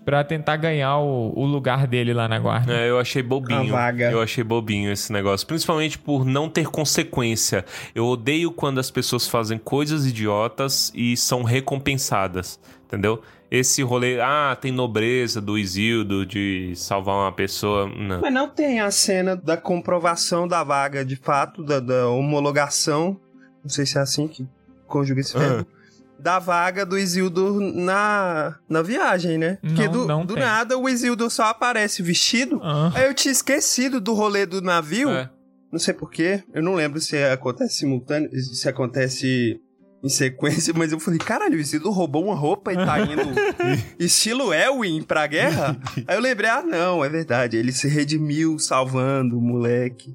Pra tentar ganhar o, o lugar dele lá na guarda. É, eu achei bobinho. A vaga. Eu achei bobinho esse negócio. Principalmente por não ter consequência. Eu odeio quando as pessoas fazem coisas idiotas e são recompensadas. Entendeu? Esse rolê, ah, tem nobreza do Isildo de salvar uma pessoa. Não. Mas não tem a cena da comprovação da vaga, de fato, da, da homologação. Não sei se é assim que conjuga esse verbo. Da vaga do Isildur na, na viagem, né? Porque Não, do, não do tem. nada o Isildur só aparece vestido. Ah. Aí eu tinha esquecido do rolê do navio. É. Não sei porquê. Eu não lembro se acontece simultâneo, se acontece em sequência, mas eu falei, caralho, o Isildur roubou uma roupa e tá indo estilo Elwin pra guerra? Aí eu lembrei, ah não, é verdade, ele se redimiu salvando o moleque.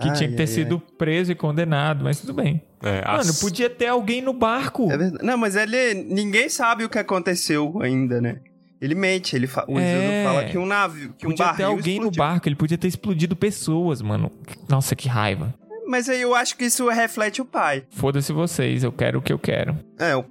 Que Ai, tinha que ter ai, sido preso e condenado, mas tudo bem. É, Mano, as- podia ter alguém no barco. ai. É verdade. Não, mas ele, ninguém sabe o que aconteceu ainda, né? Ele mente, ele fa... o É. Fala que um navio, que um podia barril ter alguém no explodiu. barco, ele podia ter explodido pessoas, mano. Nossa, que raiva. Mas aí eu acho que isso reflete o pai. Foda-se vocês, eu quero o que eu quero. É, o,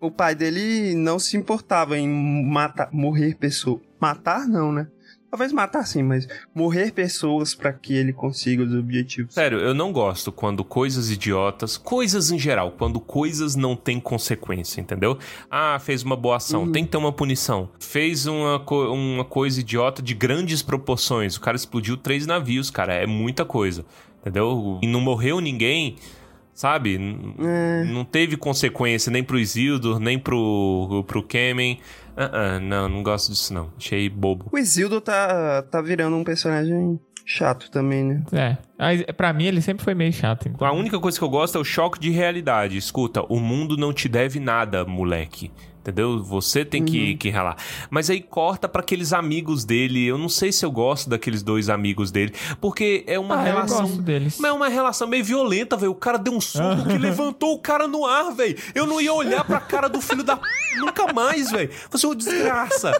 o pai dele não se importava em matar, morrer pessoas. Matar não, né? Talvez matar sim, mas morrer pessoas pra que ele consiga os objetivos. Sério, eu não gosto quando coisas idiotas, coisas em geral, quando coisas não têm consequência, entendeu? Ah, fez uma boa ação, tem que ter uma punição. Fez uma, co- uma coisa idiota de grandes proporções, o cara explodiu três navios, cara, é muita coisa, entendeu? E não morreu ninguém, sabe? É. Não teve consequência nem pro Isildur, nem pro, pro Kemen. Ah, ah, não, não gosto disso não, achei bobo. O Isildo tá, tá virando um personagem chato também, né? É. Mas pra mim ele sempre foi meio chato. Então. A única coisa que eu gosto é o choque de realidade. Escuta, o mundo não te deve nada, moleque. Entendeu? Você tem que, que ralar. Mas aí corta pra aqueles amigos dele. Eu não sei se eu gosto daqueles dois amigos dele. Porque é uma Ah, eu relação. gosto deles. Mas é uma relação meio violenta, velho. O cara deu um soco que levantou o cara no ar, velho. Eu não ia olhar pra cara do filho da p... nunca mais, velho. Você é uma desgraça.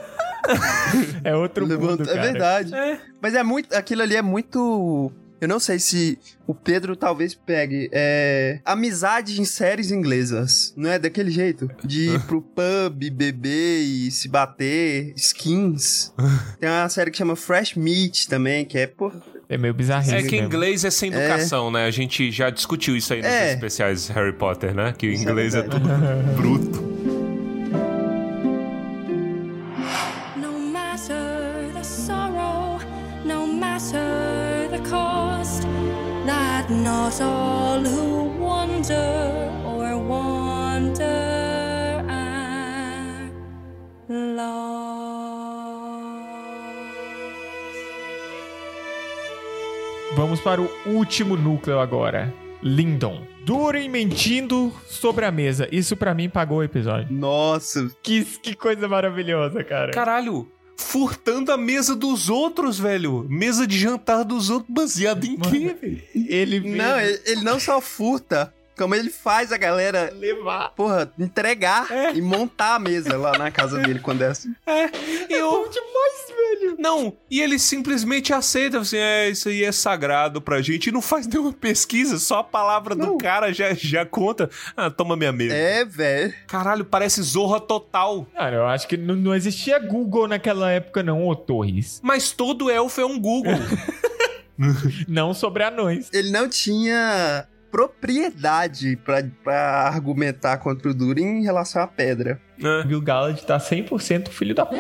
É outro mundo, Levanta- cara. é verdade. É. Mas é muito. Aquilo ali é muito. Eu não sei se o Pedro talvez pegue é, amizade em séries inglesas. Não é daquele jeito? De ir pro pub, beber e se bater, skins. Tem uma série que chama Fresh Meat também, que é, pô. É meio bizarrinho. É que mesmo. inglês é sem educação, né? A gente já discutiu isso aí nos É. especiais Harry Potter, né? Que o inglês é, verdade. tudo bruto. Not all who wander or wander are lost. Vamos para o último núcleo agora. Lindon. Durin mentindo sobre a mesa. Isso pra mim pagou o episódio. Nossa, Que, que coisa maravilhosa, cara. Caralho, furtando a mesa dos outros, velho. Mesa de jantar dos outros, baseado em quê, velho? Ele não, ele, ele não só furta, como ele faz a galera, levar. porra, entregar e montar a mesa lá na casa dele quando é assim. Eu... demais, velho. Não, e ele simplesmente aceita, assim, é, isso aí é sagrado pra gente, e não faz nenhuma pesquisa, só a palavra do Não. cara já, já conta. Ah, toma minha mesa. É, velho. Caralho, parece zorra total. Cara, eu acho que não, não existia Google naquela época, não, ô Torres. Mas todo elfo é um Google. Não sobre anões. Ele não tinha propriedade pra, pra argumentar contra o Durin em relação à pedra. É. Gil-galad tá 100% filho da p.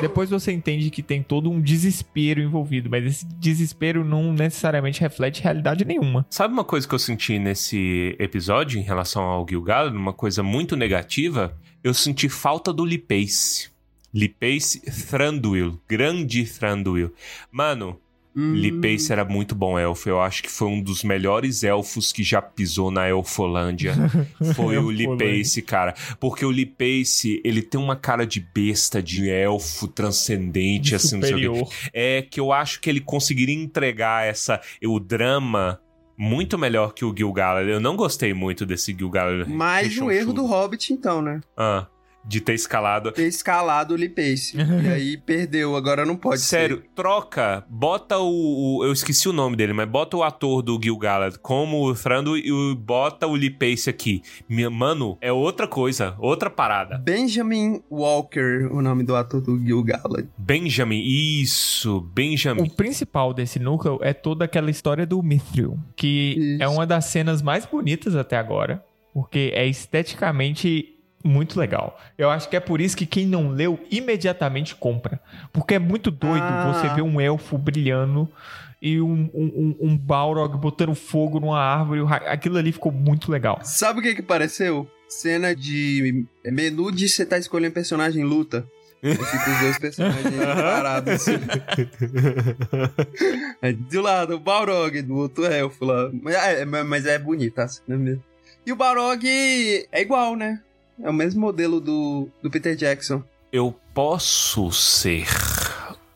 Depois você entende que tem todo um desespero envolvido, mas esse desespero não necessariamente reflete realidade nenhuma. Sabe uma coisa que eu senti nesse episódio em relação ao Gil-galad? Uma coisa muito negativa? Eu senti falta do Lipace. Lipace Thranduil. Grande Thranduil. Mano, Hum, Lipace era muito bom elfo. Eu acho que foi um dos melhores elfos que já pisou na Elfolândia. Foi o Elfolândia. Lipace, cara. Porque o Lipace, ele tem uma cara de besta, de elfo transcendente, assim, não sei o quê. Superior. É que eu acho que ele conseguiria entregar essa o drama muito melhor que o Gil-galad. Eu não gostei muito desse Gil-galad. Mais um erro do Hobbit, então, né? Ah, de ter escalado. Ter escalado o Lipace. e aí perdeu, agora não pode Sério, ser. troca, bota o, o- Eu esqueci o nome dele, mas bota o ator do Gil-galad como o Thranduil e o- bota o Lipace aqui. Minha- Mano, é outra coisa, outra parada. Benjamin Walker, o nome do ator do Gil-galad. Benjamin, isso, Benjamin. O principal desse núcleo é toda aquela história do Mithril, que Isso. é uma das cenas mais bonitas até agora, porque é esteticamente muito legal. Eu acho que é por isso que quem não leu imediatamente compra, porque é muito doido Ah. você ver um elfo brilhando e um, um, um- um Balrog botando fogo numa árvore, aquilo ali ficou muito legal. Sabe o que que pareceu? Cena de menu de você tá escolhendo personagem em luta. Aí fica os dois personagens parados assim. De um lado o Balrog, do outro elfo lá. Mas é, mas é bonito a cena mesmo. E o Balrog é igual, né? É o mesmo modelo do, do Peter Jackson. Eu posso ser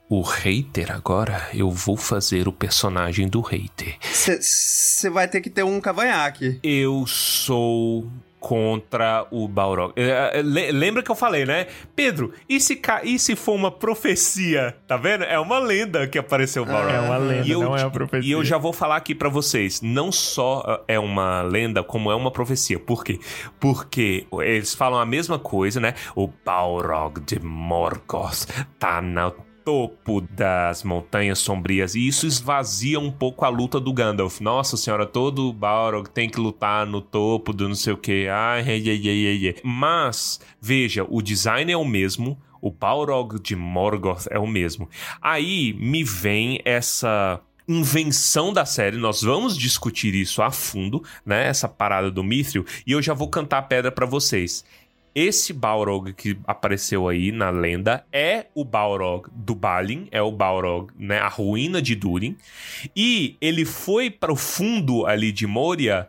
o hater agora? Eu vou fazer o personagem do hater. Você vai ter que ter um cavanhaque. Eu sou contra o Balrog. É, é, le- Lembra que eu falei, né? Pedro, e se, ca- e se for uma profecia? Tá vendo? É uma lenda que apareceu o Balrog. É uma lenda, E eu- não é uma profecia. E eu já vou falar aqui pra vocês, não só uh, é uma lenda, como é uma profecia. Por quê? Porque eles falam a mesma coisa, né? O Balrog de Morgoth tá no topo das montanhas sombrias e isso esvazia um pouco a luta do Gandalf. Nossa senhora, todo Balrog tem que lutar no topo do não sei o que. Ai, ai, ai, ai, ai. Mas, veja, o design é o mesmo, o Balrog de Morgoth é o mesmo. Aí me vem essa invenção da série, nós vamos discutir isso a fundo, né? Essa parada do Mithril, e eu já vou cantar a pedra pra vocês. Esse Balrog que apareceu aí na lenda é o Balrog do Balin, é o Balrog, né, a ruína de Durin, e ele foi para o fundo ali de Moria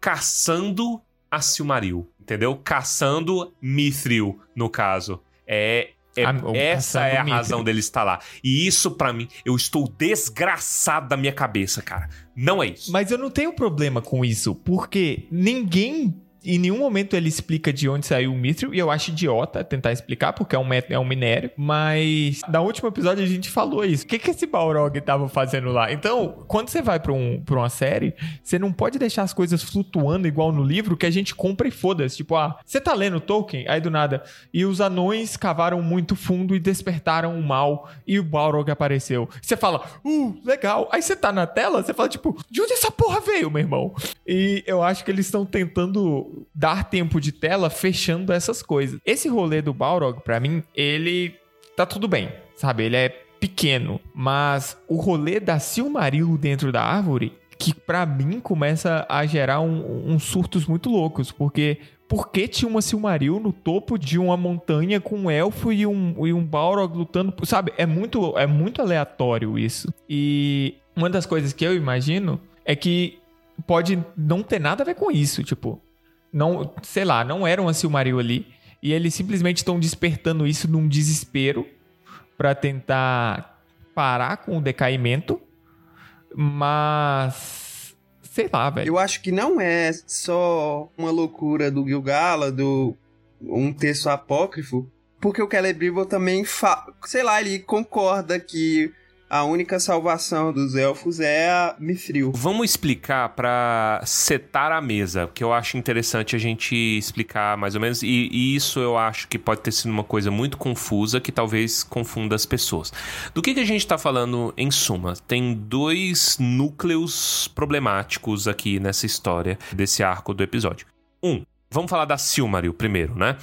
caçando a Silmaril, entendeu? Caçando Mithril, no caso. É é- Ah, o essa é a Mithril. razão dele estar lá. E isso, pra mim, eu estou desgraçado da minha cabeça, cara. Não é isso. Mas eu não tenho problema com isso, porque ninguém. Em nenhum momento ele explica de onde saiu o Mithril, e eu acho idiota tentar explicar, porque é um, é um minério. Mas na último episódio a gente falou isso. O que, que esse Balrog tava fazendo lá? Então, quando você vai pra, um, pra uma série, você não pode deixar as coisas flutuando igual no livro que a gente compra e foda-se. Tipo, ah, você tá lendo Tolkien? Aí do nada. E os anões cavaram muito fundo e despertaram o mal, e o Balrog apareceu. Você fala, uh, legal. Aí você tá na tela, você fala, tipo, de onde essa porra veio, meu irmão? E eu acho que eles estão tentando dar tempo de tela fechando essas coisas. Esse rolê do Balrog, pra mim, ele tá tudo bem, sabe? Ele é pequeno, mas o rolê da Silmaril dentro da árvore, que pra mim começa a gerar um- uns surtos muito loucos, porque por que tinha uma Silmaril no topo de uma montanha com um elfo e um, e um Balrog lutando? Sabe, é muito, é muito aleatório isso. E uma das coisas que eu imagino é que pode não ter nada a ver com isso, tipo, não, sei lá, não era uma Silmaril ali e eles simplesmente estão despertando isso num desespero pra tentar parar com o decaimento, mas sei lá, velho. Eu acho que não é só uma loucura do Gilgala, do um texto apócrifo, porque o Celebrimbor também, fa... sei lá, ele concorda que a única salvação dos elfos é a Mithril. Vamos explicar pra setar a mesa, porque eu acho interessante a gente explicar mais ou menos, e, e isso eu acho que pode ter sido uma coisa muito confusa que talvez confunda as pessoas. Do que, que a gente tá falando em suma? Tem dois núcleos problemáticos aqui nessa história desse arco do episódio. Um, Vamos falar da Silmaril primeiro, né?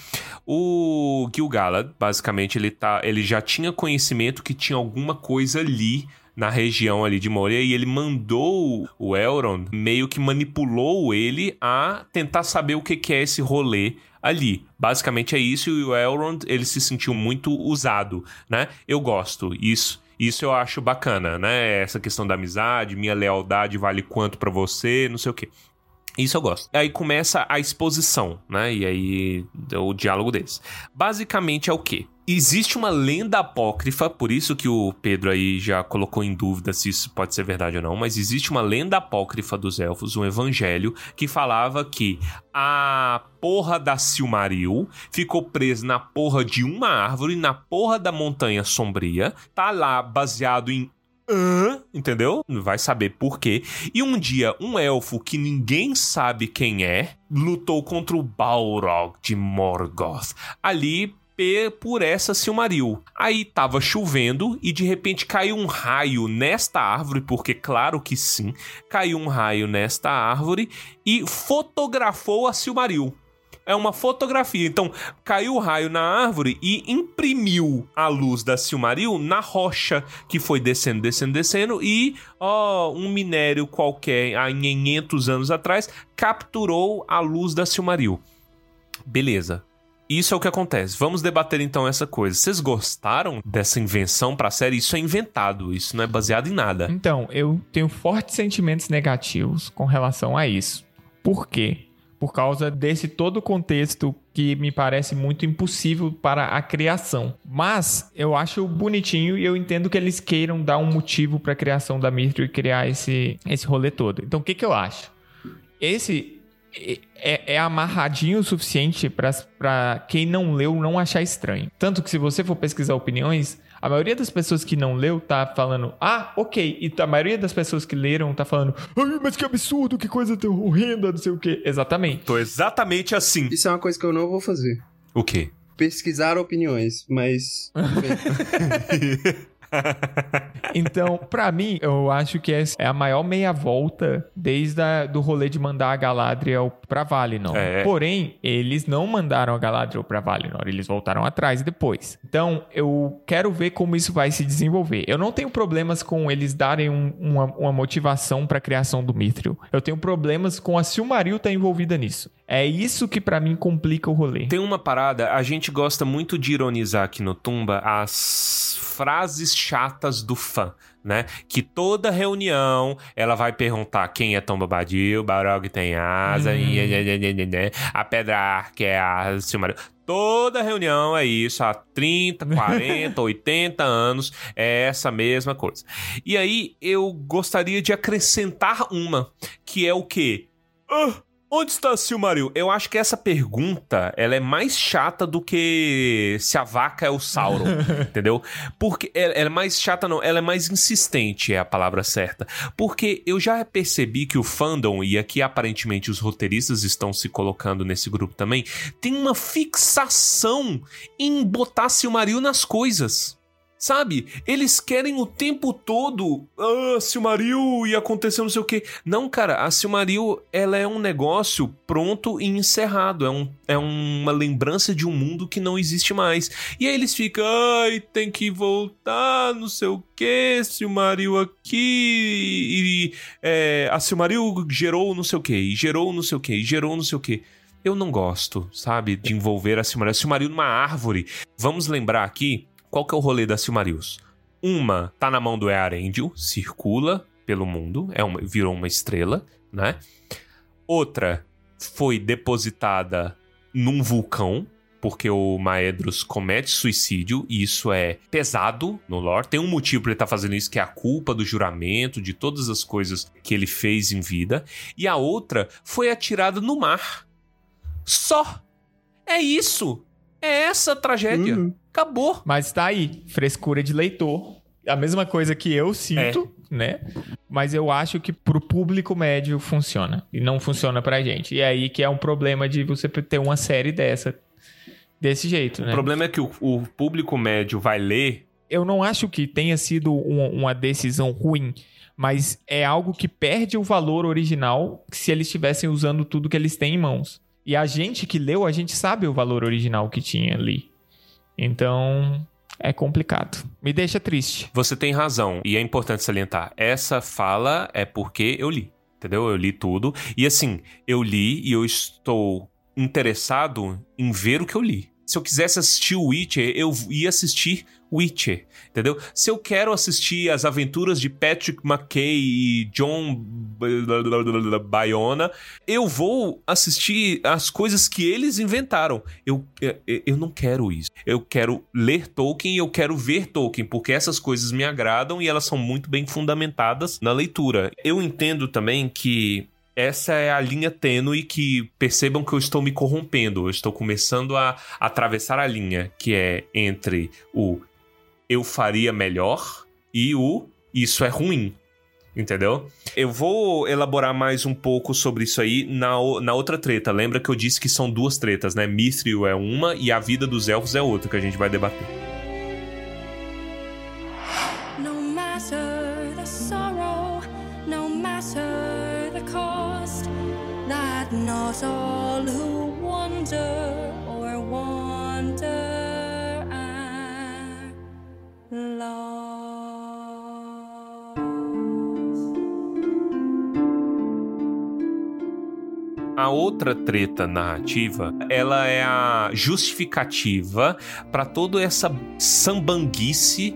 O Gil-galad, basicamente, ele, tá, ele já tinha conhecimento que tinha alguma coisa ali na região ali de Moria e ele mandou o Elrond, meio que manipulou ele a tentar saber o que que é esse rolê ali. Basicamente é isso e o Elrond, ele se sentiu muito usado, né? Eu gosto, isso isso eu acho bacana, né? Essa questão da amizade, minha lealdade vale quanto pra você, não sei o quê. Isso eu gosto. Aí começa a exposição, né? E aí o diálogo deles. Basicamente é o quê? Existe uma lenda apócrifa, por isso que o Pedro aí já colocou em dúvida se isso pode ser verdade ou não, mas existe uma lenda apócrifa dos elfos, um evangelho, que falava que a porra da Silmaril ficou presa na porra de uma árvore, na porra da montanha sombria, tá lá baseado em Hã? Entendeu? Vai saber por quê. E um dia, um elfo que ninguém sabe quem é lutou contra o Balrog de Morgoth. Ali por essa Silmaril. Aí tava chovendo e de repente caiu um raio nesta árvore, porque claro que sim, caiu um raio nesta árvore e fotografou a Silmaril. É uma fotografia. Então, caiu o raio na árvore e imprimiu a luz da Silmaril na rocha, que foi descendo, descendo, descendo, e ó, um minério qualquer, há 500 anos atrás, capturou a luz da Silmaril. Beleza. Isso é o que acontece. Vamos debater então essa coisa. Vocês gostaram dessa invenção pra série? Isso é inventado, isso não é baseado em nada. Então, eu tenho fortes sentimentos negativos com relação a isso. Por quê? Por causa desse todo contexto que me parece muito impossível para a criação. Mas eu acho bonitinho e eu entendo que eles queiram dar um motivo para a criação da Mithril e criar esse, esse rolê todo. Então, o que, que eu acho? Esse é- é, é amarradinho o suficiente para quem não leu não achar estranho. Tanto que se você for pesquisar opiniões, a maioria das pessoas que não leu tá falando, ah, ok. E a maioria das pessoas que leram tá falando, ai, mas que absurdo, que coisa tão horrenda, não sei o quê. Exatamente. Tô exatamente assim. Isso é uma coisa que eu não vou fazer. O quê? Pesquisar opiniões, mas. Então, pra mim, eu acho que essa é a maior meia volta desde a, do rolê de mandar a Galadriel pra Valinor. É. Porém, eles não mandaram a Galadriel pra Valinor, eles voltaram atrás depois. Então, eu quero ver como isso vai se desenvolver. Eu não tenho problemas com eles darem um- uma, uma motivação pra criação do Mithril. Eu tenho problemas com a Silmaril estar envolvida nisso. É isso que pra mim complica o rolê. Tem uma parada, a gente gosta muito de ironizar aqui no Tumba as frases chatas do fã, né? Que toda reunião ela vai perguntar quem é Tom Bombadil, Balrog tem asa, Hum. nhê, nhê, nhê, a Pedra que é a Silmaril. Toda reunião é isso, há 30, 40, 80 anos, é essa mesma coisa. E aí eu gostaria de acrescentar uma, que é o quê? Ah, Onde está Silmaril? Eu acho que essa pergunta ela é mais chata do que se a vaca é o Sauron, entendeu? Porque ela, ela é mais chata, não, ela é mais insistente, é a palavra certa. Porque eu já percebi que o fandom, e aqui aparentemente os roteiristas estão se colocando nesse grupo também, tem uma fixação em botar Silmaril nas coisas. Sabe? Eles querem o tempo todo. Ah, Silmaril e aconteceu não sei o quê. Não, cara, a Silmaril, ela é um negócio pronto e encerrado. É, um, é uma lembrança de um mundo que não existe mais. E aí eles ficam, ai, tem que voltar, não sei o quê, Silmaril aqui. E é, a Silmaril gerou não sei o quê, e gerou não sei o quê, e gerou não sei o quê. Eu não gosto, sabe, de envolver a Silmaril. A Silmaril numa árvore. Vamos lembrar aqui qual que é o rolê das Silmarils. Uma tá na mão do Earendil, circula pelo mundo, é uma, virou uma estrela, né? Outra foi depositada num vulcão, porque o Maedros comete suicídio, e isso é pesado no lore. Tem um motivo para ele estar tá fazendo isso, que é a culpa do juramento, de todas as coisas que ele fez em vida. E a outra foi atirada no mar. Só. É isso. É essa a tragédia. Uhum. Acabou. Mas tá aí, frescura de leitor. A mesma coisa que eu sinto, né? Mas eu acho que pro público médio funciona. E não funciona pra gente. E aí que é um problema de você ter uma série dessa. Desse jeito, O né? problema é que o, o público médio vai ler. Eu não acho que tenha sido um- uma decisão ruim. Mas é algo que perde o valor original se eles estivessem usando tudo que eles têm em mãos. E a gente que leu, a gente sabe o valor original que tinha ali. Então, é complicado. Me deixa triste. Você tem razão. E é importante salientar. Essa fala é porque eu li. Entendeu? Eu li tudo. E assim, eu li e eu estou interessado em ver o que eu li. Se eu quisesse assistir o Witcher, eu ia assistir Witcher, entendeu? Se eu quero assistir as aventuras de Patrick McKay e John Bayona, eu vou assistir as coisas que eles inventaram. Eu, eu, não quero isso. Eu quero ler Tolkien e eu quero ver Tolkien, porque essas coisas me agradam e elas são muito bem fundamentadas na leitura. Eu entendo também que essa é a linha tênue que percebam que eu estou me corrompendo. Eu estou começando a atravessar a linha que é entre o eu faria melhor e o isso é ruim. Entendeu? Eu vou elaborar mais um pouco sobre isso aí na, na outra treta. Lembra que eu disse que são duas tretas, né? Mithril é uma e a vida dos elfos é outra que a gente vai debater. No A outra treta narrativa, ela é a justificativa para toda essa sambanguice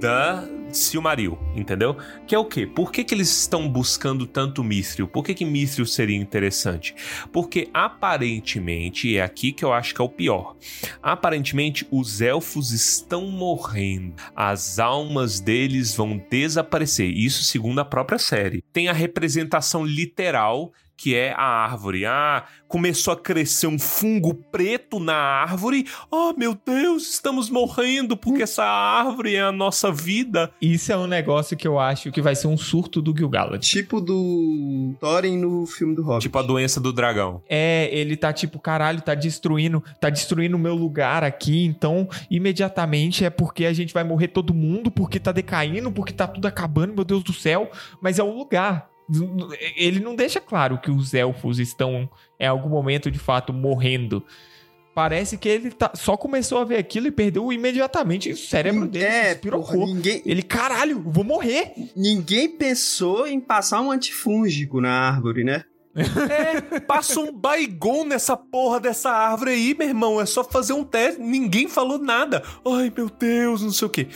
da Silmaril, entendeu? Que é o quê? Por que, que eles estão buscando tanto Mithril? Por que, que Mithril seria interessante? Porque aparentemente, é aqui que eu acho que é o pior, aparentemente os elfos estão morrendo, as almas deles vão desaparecer, isso segundo a própria série. Tem a representação literal que é a árvore. Ah, começou a crescer um fungo preto na árvore. Oh, meu Deus, estamos morrendo porque essa árvore é a nossa vida. Isso é um negócio que eu acho que vai ser um surto do Gil-galad. Tipo do Thorin no filme do Hobbit. Tipo a doença do dragão. É, ele tá tipo, caralho, tá destruindo, tá destruindo o meu lugar aqui, então imediatamente é porque a gente vai morrer todo mundo, porque tá decaindo, porque tá tudo acabando, meu Deus do céu, mas é o lugar. Ele não deixa claro que os elfos estão em algum momento de fato morrendo. Parece que ele tá- só começou a ver aquilo e perdeu imediatamente o cérebro dele. É, porra, ninguém, Ele, caralho, vou morrer. ninguém pensou em passar um antifúngico na árvore, né? É, passa um baigon nessa porra dessa árvore aí, meu irmão. É só fazer um teste. Ninguém falou nada. Ai, meu Deus, não sei o quê.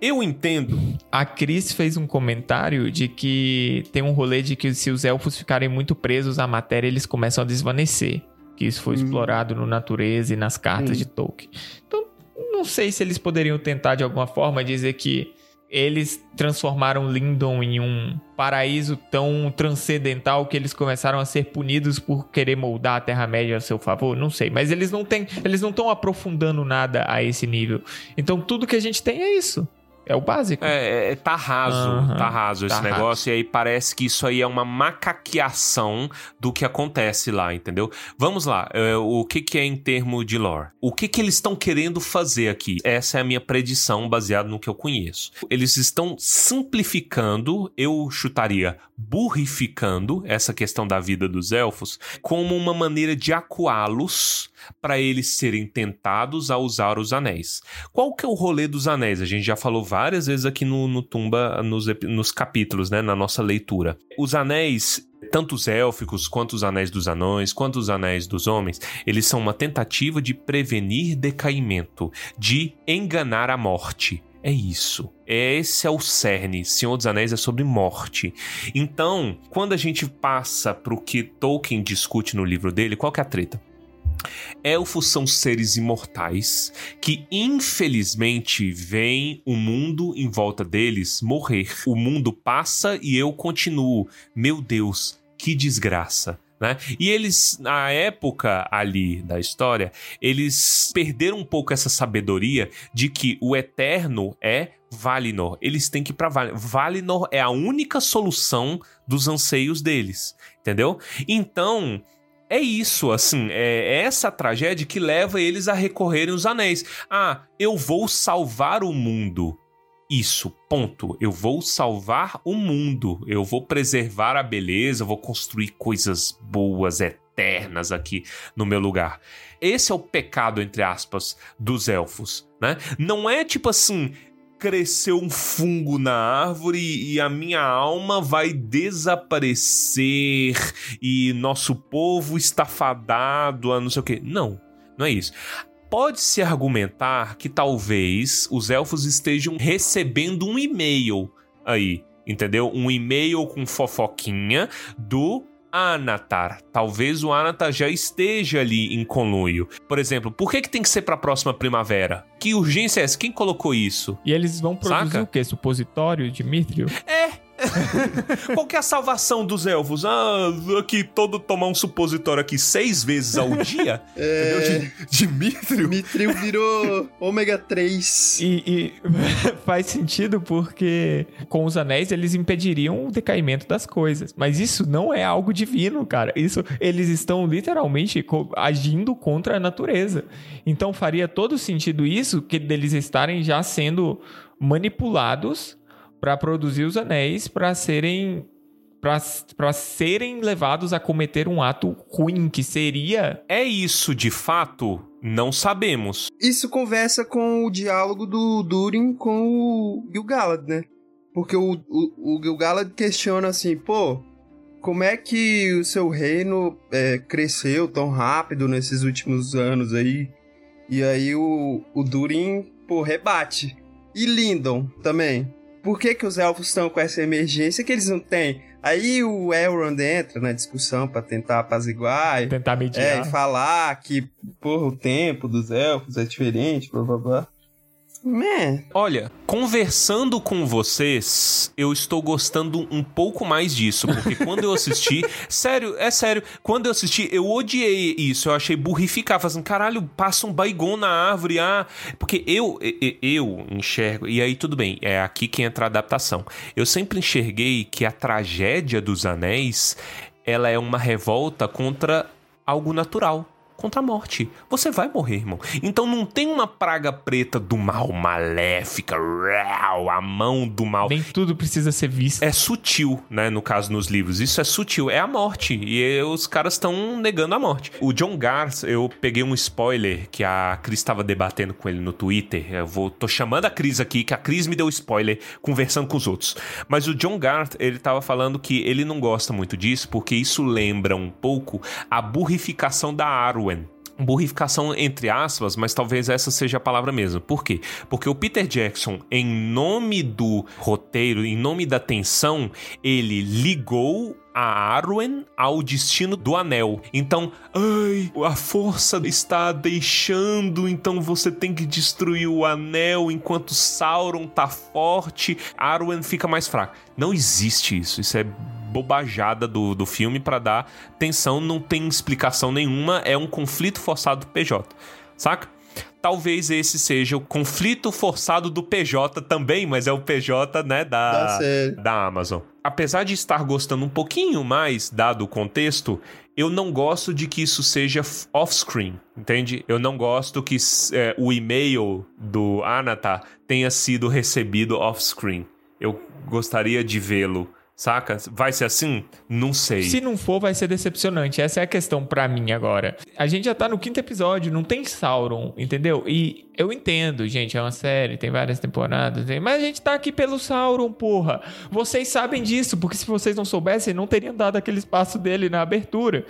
Eu entendo. A Cris fez um comentário de que tem um rolê de que se os elfos ficarem muito presos à matéria, eles começam a desvanecer. Que isso foi Hum. explorado no Natureza e nas cartas Hum. de Tolkien. Então, não sei se eles poderiam tentar de alguma forma dizer que eles transformaram Lindon em um paraíso tão transcendental que eles começaram a ser punidos por querer moldar a Terra-média a seu favor. Não sei, mas eles não têm, eles não estão aprofundando nada a esse nível. Então tudo que a gente tem é isso. É o básico. É, é, tá raso, Aham, tá raso esse tá negócio, e aí parece que isso aí é uma macaqueação do que acontece lá, entendeu? Vamos lá, é, o que que é em termo de lore? O que que eles estão querendo fazer aqui? Essa é a minha predição baseada no que eu conheço. Eles estão simplificando, eu chutaria burrificando essa questão da vida dos elfos como uma maneira de acuá-los para eles serem tentados a usar os anéis. Qual que é o rolê dos anéis? A gente já falou várias vezes aqui no, no Tumba, nos, nos capítulos, né, na nossa leitura. Os anéis, tanto os élficos, quanto os anéis dos anões, quanto os anéis dos homens, eles são uma tentativa de prevenir decaimento, de enganar a morte. É isso. Esse é o cerne. Senhor dos Anéis é sobre morte. Então, quando a gente passa para o que Tolkien discute no livro dele, qual que é a treta? Elfos são seres imortais que, infelizmente, veem o mundo em volta deles morrer. O mundo passa e eu continuo. Meu Deus, que desgraça. Né? E eles, na época ali da história, eles perderam um pouco essa sabedoria de que o eterno é Valinor. Eles têm que ir pra Valinor. Valinor é a única solução dos anseios deles, entendeu? Então, é isso, assim, é essa tragédia que leva eles a recorrerem os anéis. Ah, eu vou salvar o mundo. Isso, ponto. Eu vou salvar o mundo. Eu vou preservar a beleza, eu vou construir coisas boas, eternas aqui no meu lugar. Esse é o pecado, entre aspas, dos elfos, né? Não é tipo assim, cresceu um fungo na árvore e a minha alma vai desaparecer e nosso povo está fadado a não sei o quê. Não, não é isso. Pode-se argumentar que talvez os elfos estejam recebendo um e-mail aí, entendeu? Um e-mail com fofoquinha do Anatar. Talvez o Anatar já esteja ali em conluio. Por exemplo, por que, que tem que ser pra próxima primavera? Que urgência é essa? Quem colocou isso? E eles vão produzir Saca? o quê? Supositório de Mithril? É. Qual que é a salvação dos elfos? Ah, aqui todo tomar um supositório aqui seis vezes ao dia? É, mithril? Mithril virou ômega 3. E, e faz sentido porque com os anéis eles impediriam o decaimento das coisas. Mas isso não é algo divino, cara. Isso eles estão literalmente agindo contra a natureza. Então faria todo sentido isso que deles estarem já sendo manipulados para produzir os anéis para serem para serem levados a cometer um ato ruim que seria É isso de fato? Não sabemos. Isso conversa com o diálogo do Durin com o Gil-galad, né? Porque o, o, o Gil-galad questiona assim, pô, como é que o seu reino é, cresceu tão rápido nesses últimos anos aí? E aí o, o Durin, pô, rebate. E Lindon também. Por que que os elfos estão com essa emergência que eles não têm? Aí o Elrond entra na discussão pra tentar apaziguar. e- tentar é, mediar. e falar que, porra, o tempo dos elfos é diferente, blá blá blá. Olha, conversando com vocês, eu estou gostando um pouco mais disso, porque quando eu assisti, sério, é sério, quando eu assisti, eu odiei isso, eu achei burrificar, fazendo, caralho, passa um baigon na árvore, ah, porque eu, e- e- eu enxergo, e aí tudo bem, é aqui que entra a adaptação. Eu sempre enxerguei que a tragédia dos anéis, ela é uma revolta contra algo natural. Contra a morte. Você vai morrer, irmão. Então não tem uma praga preta do mal, maléfica, rau, a mão do mal. Nem tudo precisa ser visto. É sutil, né? No caso, nos livros. Isso é sutil. É a morte. E os caras estão negando a morte. O John Garth, eu peguei um spoiler que a Cris estava debatendo com ele no Twitter. Eu vou, tô chamando a Cris aqui, que a Cris me deu spoiler conversando com os outros. Mas o John Garth, ele tava falando que ele não gosta muito disso, porque isso lembra um pouco a burrificação da Burrificação entre aspas, mas talvez essa seja a palavra mesmo. Por quê? Porque o Peter Jackson, em nome do roteiro, em nome da tensão, ele ligou a Arwen ao destino do anel. Então, ai, a força está deixando, então você tem que destruir o anel enquanto Sauron tá forte, Arwen fica mais fraca. Não existe isso. Isso é bobajada do, do filme pra dar tensão, não tem explicação nenhuma, é um conflito forçado do PJ, saca? talvez esse seja o conflito forçado do PJ também, mas é o PJ, né, da, Da Amazon. Apesar de estar gostando um pouquinho mais, dado o contexto, eu não gosto de que isso seja off-screen, entende? Eu não gosto que é, o e-mail do Anata tenha sido recebido off-screen. Eu gostaria de vê-lo, saca? Vai ser assim? Não sei. Se não for, vai ser decepcionante. Essa é a questão pra mim agora. A gente já tá no quinto episódio, não tem Sauron, entendeu? E eu entendo, gente, é uma série, tem várias temporadas, tem- mas a gente tá aqui pelo Sauron, porra. Vocês sabem disso, porque se vocês não soubessem, não teriam dado aquele espaço dele na abertura.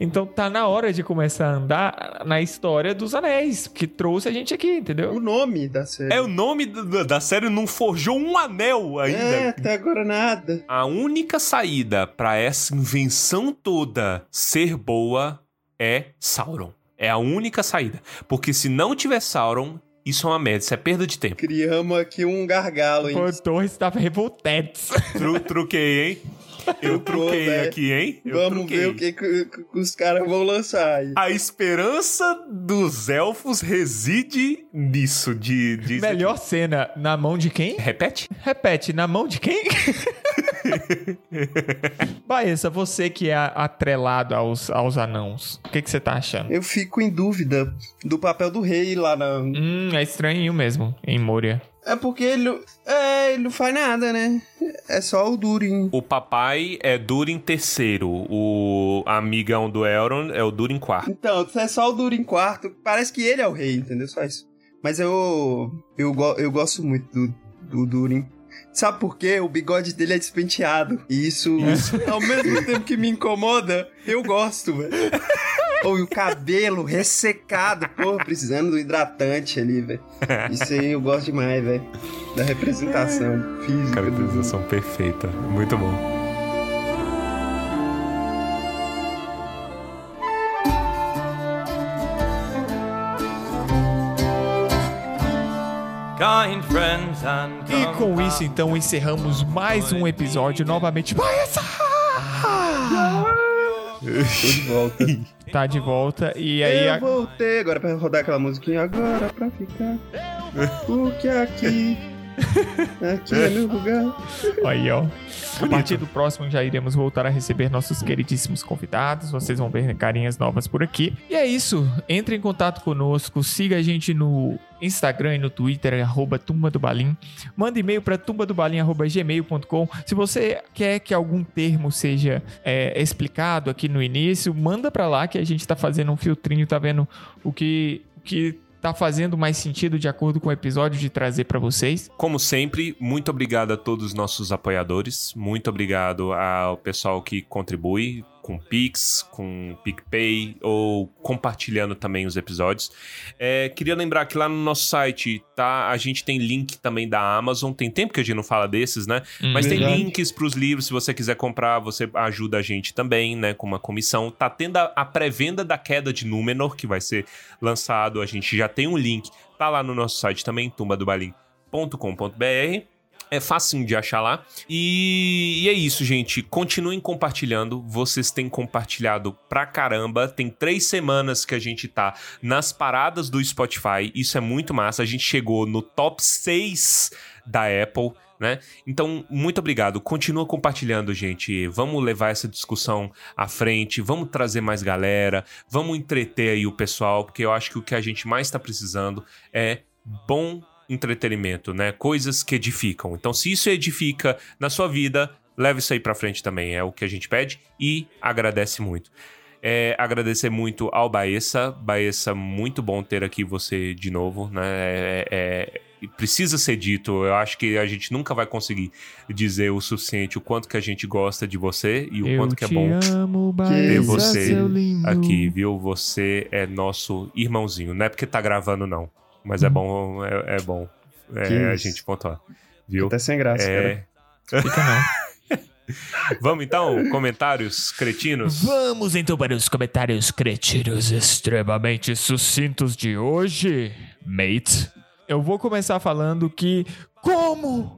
Então tá na hora de começar a andar na história dos anéis, que trouxe a gente aqui, entendeu? O nome da série. É, o nome do- da série não forjou um anel ainda. É, até agora nada. A única saída pra essa invenção toda ser boa é Sauron. É a única saída. Porque se não tiver Sauron, isso é uma merda, isso é perda de tempo. Criamos aqui um gargalo, hein? Pô, Torres tava revoltados. Tru, truquei, hein? Eu truquei velho. aqui, hein? Eu Vamos truquei. ver o que, que- que os caras vão lançar aí. A esperança dos elfos reside nisso, de... de Melhor cena, na mão de quem? Repete? Repete, na mão de quem? Baessa, você que é atrelado aos, aos anãos, o que, que você tá achando? Eu fico em dúvida do papel do rei lá na. Hum, é estranho mesmo, em Moria. É porque ele. É, ele não faz nada, né? É só o Durin. O papai é Durin terceiro, o amigão do Elrond é o Durin quarto. Então, é só o Durin quarto. Parece que ele é o rei, entendeu? Só isso. Mas eu. Eu, eu gosto muito do, do Durin. Sabe por quê? O bigode dele é despenteado. E isso, ao mesmo tempo que me incomoda, eu gosto, velho. Ou e o cabelo ressecado, porra, precisando do hidratante ali, velho. Isso aí eu gosto demais, velho. Da representação física. do- Caracterização perfeita, muito bom. E com isso, então, encerramos mais um episódio novamente. Baessa! Tô de volta. Tá de volta e aí... eu a- voltei agora pra rodar aquela musiquinha agora pra ficar. Porque aqui. Aqui é meu lugar. Aí, ó. A partir do próximo já iremos voltar a receber nossos queridíssimos convidados. Vocês vão ver carinhas novas por aqui. E é isso. Entre em contato conosco. Siga a gente no Instagram e no Twitter, arroba Tumba do Balim. Manda e-mail para tumbadobalim.gmail.com. Se você quer que algum termo seja é, explicado aqui no início, manda para lá que a gente tá fazendo um filtrinho, tá vendo o que, o que tá fazendo mais sentido de acordo com o episódio de trazer para vocês. Como sempre, muito obrigado a todos os nossos apoiadores. Muito obrigado ao pessoal que contribui com Pix, com PicPay ou compartilhando também os episódios. É, queria lembrar que lá no nosso site tá, a gente tem link também da Amazon. Tem tempo que a gente não fala desses, né? Mas tem Verdade. links para os livros. Se você quiser comprar, você ajuda a gente também, né? Com uma comissão. Tá tendo a, a pré-venda da queda de Númenor, que vai ser lançado. A gente já tem um link. Tá lá no nosso site também, tumbadobalim.com.br. É facinho de achar lá. E, e é isso, gente. Continuem compartilhando. Vocês têm compartilhado pra caramba. Tem três semanas que a gente tá nas paradas do Spotify. Isso é muito massa. A gente chegou no top 6 da Apple. Né? Então, muito obrigado. Continua compartilhando, gente. Vamos levar essa discussão à frente. Vamos trazer mais galera. Vamos entreter aí o pessoal, porque eu acho que o que a gente mais está precisando é bom entretenimento, né? Coisas que edificam. Então, se isso edifica na sua vida, leve isso aí pra frente também. É o que a gente pede e agradece muito. É, agradecer muito ao Baessa. Baessa, muito bom ter aqui você de novo, né? É, é- precisa ser dito. Eu acho que a gente nunca vai conseguir dizer o suficiente o quanto que a gente gosta de você e o Eu quanto que é bom amo, ter Baessa, você aqui, viu? Você é nosso irmãozinho. Não é porque tá gravando, não. Mas é bom, é, é bom é, a gente pontuar. Viu? Até sem graça, cara. É... Fica não. Vamos então, comentários cretinos. Vamos então para os comentários cretinos extremamente sucintos de hoje, mate. Eu vou começar falando que como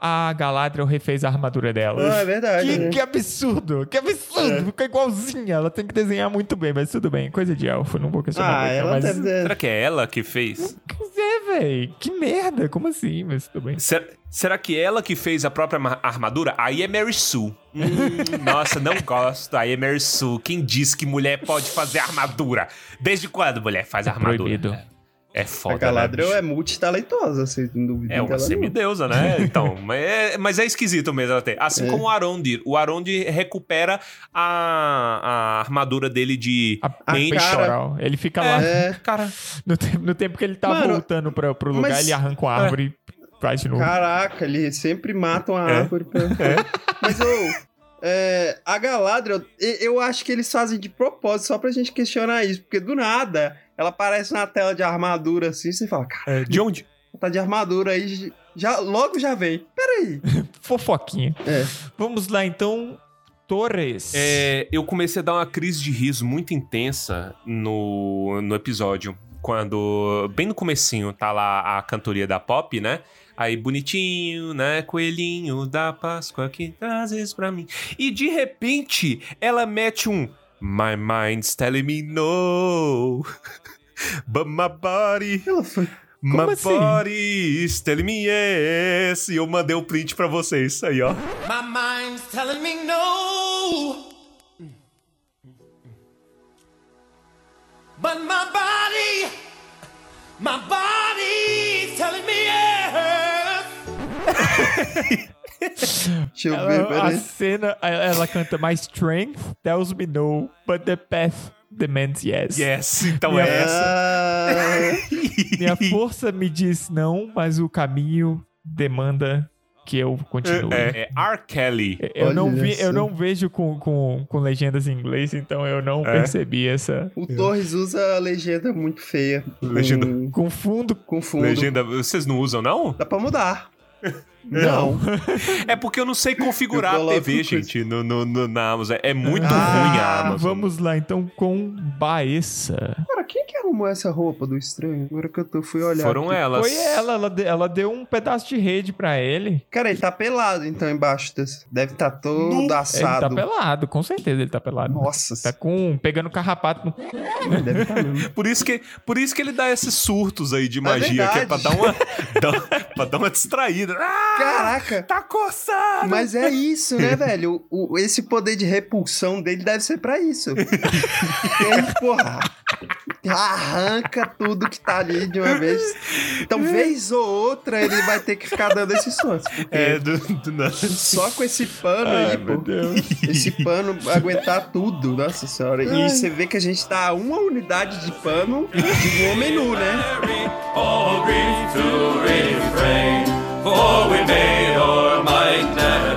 a Galadriel refez a armadura dela. Ah, é verdade. Que, né? que absurdo, que absurdo. Ficou igualzinha. Ela tem que desenhar muito bem, mas tudo bem. Coisa de elfo, não vou questionar Ah, muito, ela mas... deve. Será que é ela que fez? Pois é, véi. Que merda. Como assim? Mas tudo bem. Ser- será que ela que fez a própria ma- armadura? Aí é Mary Sue. Hum, nossa, não gosto. Aí é Mary Sue. Quem disse que mulher pode fazer armadura? Desde quando mulher faz armadura? proibido. É A foda, né, Galadriel bicho? é multitalentosa, não duvida É uma não. semideusa, né? Então, mas é, mas é esquisito mesmo ela ter. Assim É. como o Arondir. O Arondir recupera a, a armadura dele de A, A mente cara- choral. Ele fica lá. É, Cara, No, tempo, no tempo que ele tá Mano, voltando pra, pro lugar, mas- ele arranca uma árvore e faz de novo. caraca, ele sempre mata uma É. árvore. Pra... Mas, é, a Galadriel, eu acho que eles fazem de propósito, só pra gente questionar isso, porque do nada, ela aparece na tela de armadura assim, você fala, cara, é, de onde? tá de armadura aí, já, logo já vem. Peraí. Fofoquinha. É. Vamos lá, então. Torres. É, eu comecei a dar uma crise de riso muito intensa no, no episódio. Quando, bem no comecinho, tá lá a cantoria da pop, né? Aí, bonitinho, né? Coelhinho da Páscoa que trazes pra mim. E, de repente, ela mete um... My mind's telling me no. But my body... Ela foi. My Como assim? body is telling me yes. E eu mandei o print pra vocês. Aí, ó. My mind's telling me no. But my body, my body's telling me yes. Deixa eu Ela- ver, a cena, ela, canta My strength tells me no, but the path demands yes. Yes, então Minha- é essa. Minha força me diz não, mas o caminho demanda que eu continue. É, é R. Kelly. Eu, não vi, eu não vejo com, com, com legendas em inglês, então eu não É? percebi essa. o Torres usa a legenda muito feia. Legenda- Com, Com fundo. com fundo. Legenda, vocês não usam, não? Dá pra mudar. Não. É porque eu não sei configurar a TV, gente, no, no, no- na Amazon. É muito Ah, ruim a Amazon. Vamos lá, então, com Baessa. Cara, quem que arrumou essa roupa do estranho? Agora que eu tô, fui olhar. Foram aqui. elas. Foi ela, ela, de- ela deu um pedaço de rede pra ele. Cara, ele tá pelado então embaixo desse. Deve tá todo Ele tá assado. pelado, com certeza ele tá pelado. Nossa, Tá com. pegando carrapato no. deve tá mesmo. Por isso, que, por isso que ele dá esses surtos aí de magia, que é pra dar uma, dar, pra dar uma distraída. Ah, Caraca! tá coçando! Mas é isso, né, velho? O, o- esse poder de repulsão dele deve ser pra isso. Porque ele, porra, arranca tudo que tá ali de uma vez. Então, vez ou outra, ele vai ter que ficar dando esses sons. É, do, do nada. só com esse pano Ai, aí, meu pô. Deus. Esse pano aguentar tudo, nossa senhora. E você vê que a gente tá a uma unidade de pano de um homem nu, né? or we may or might never.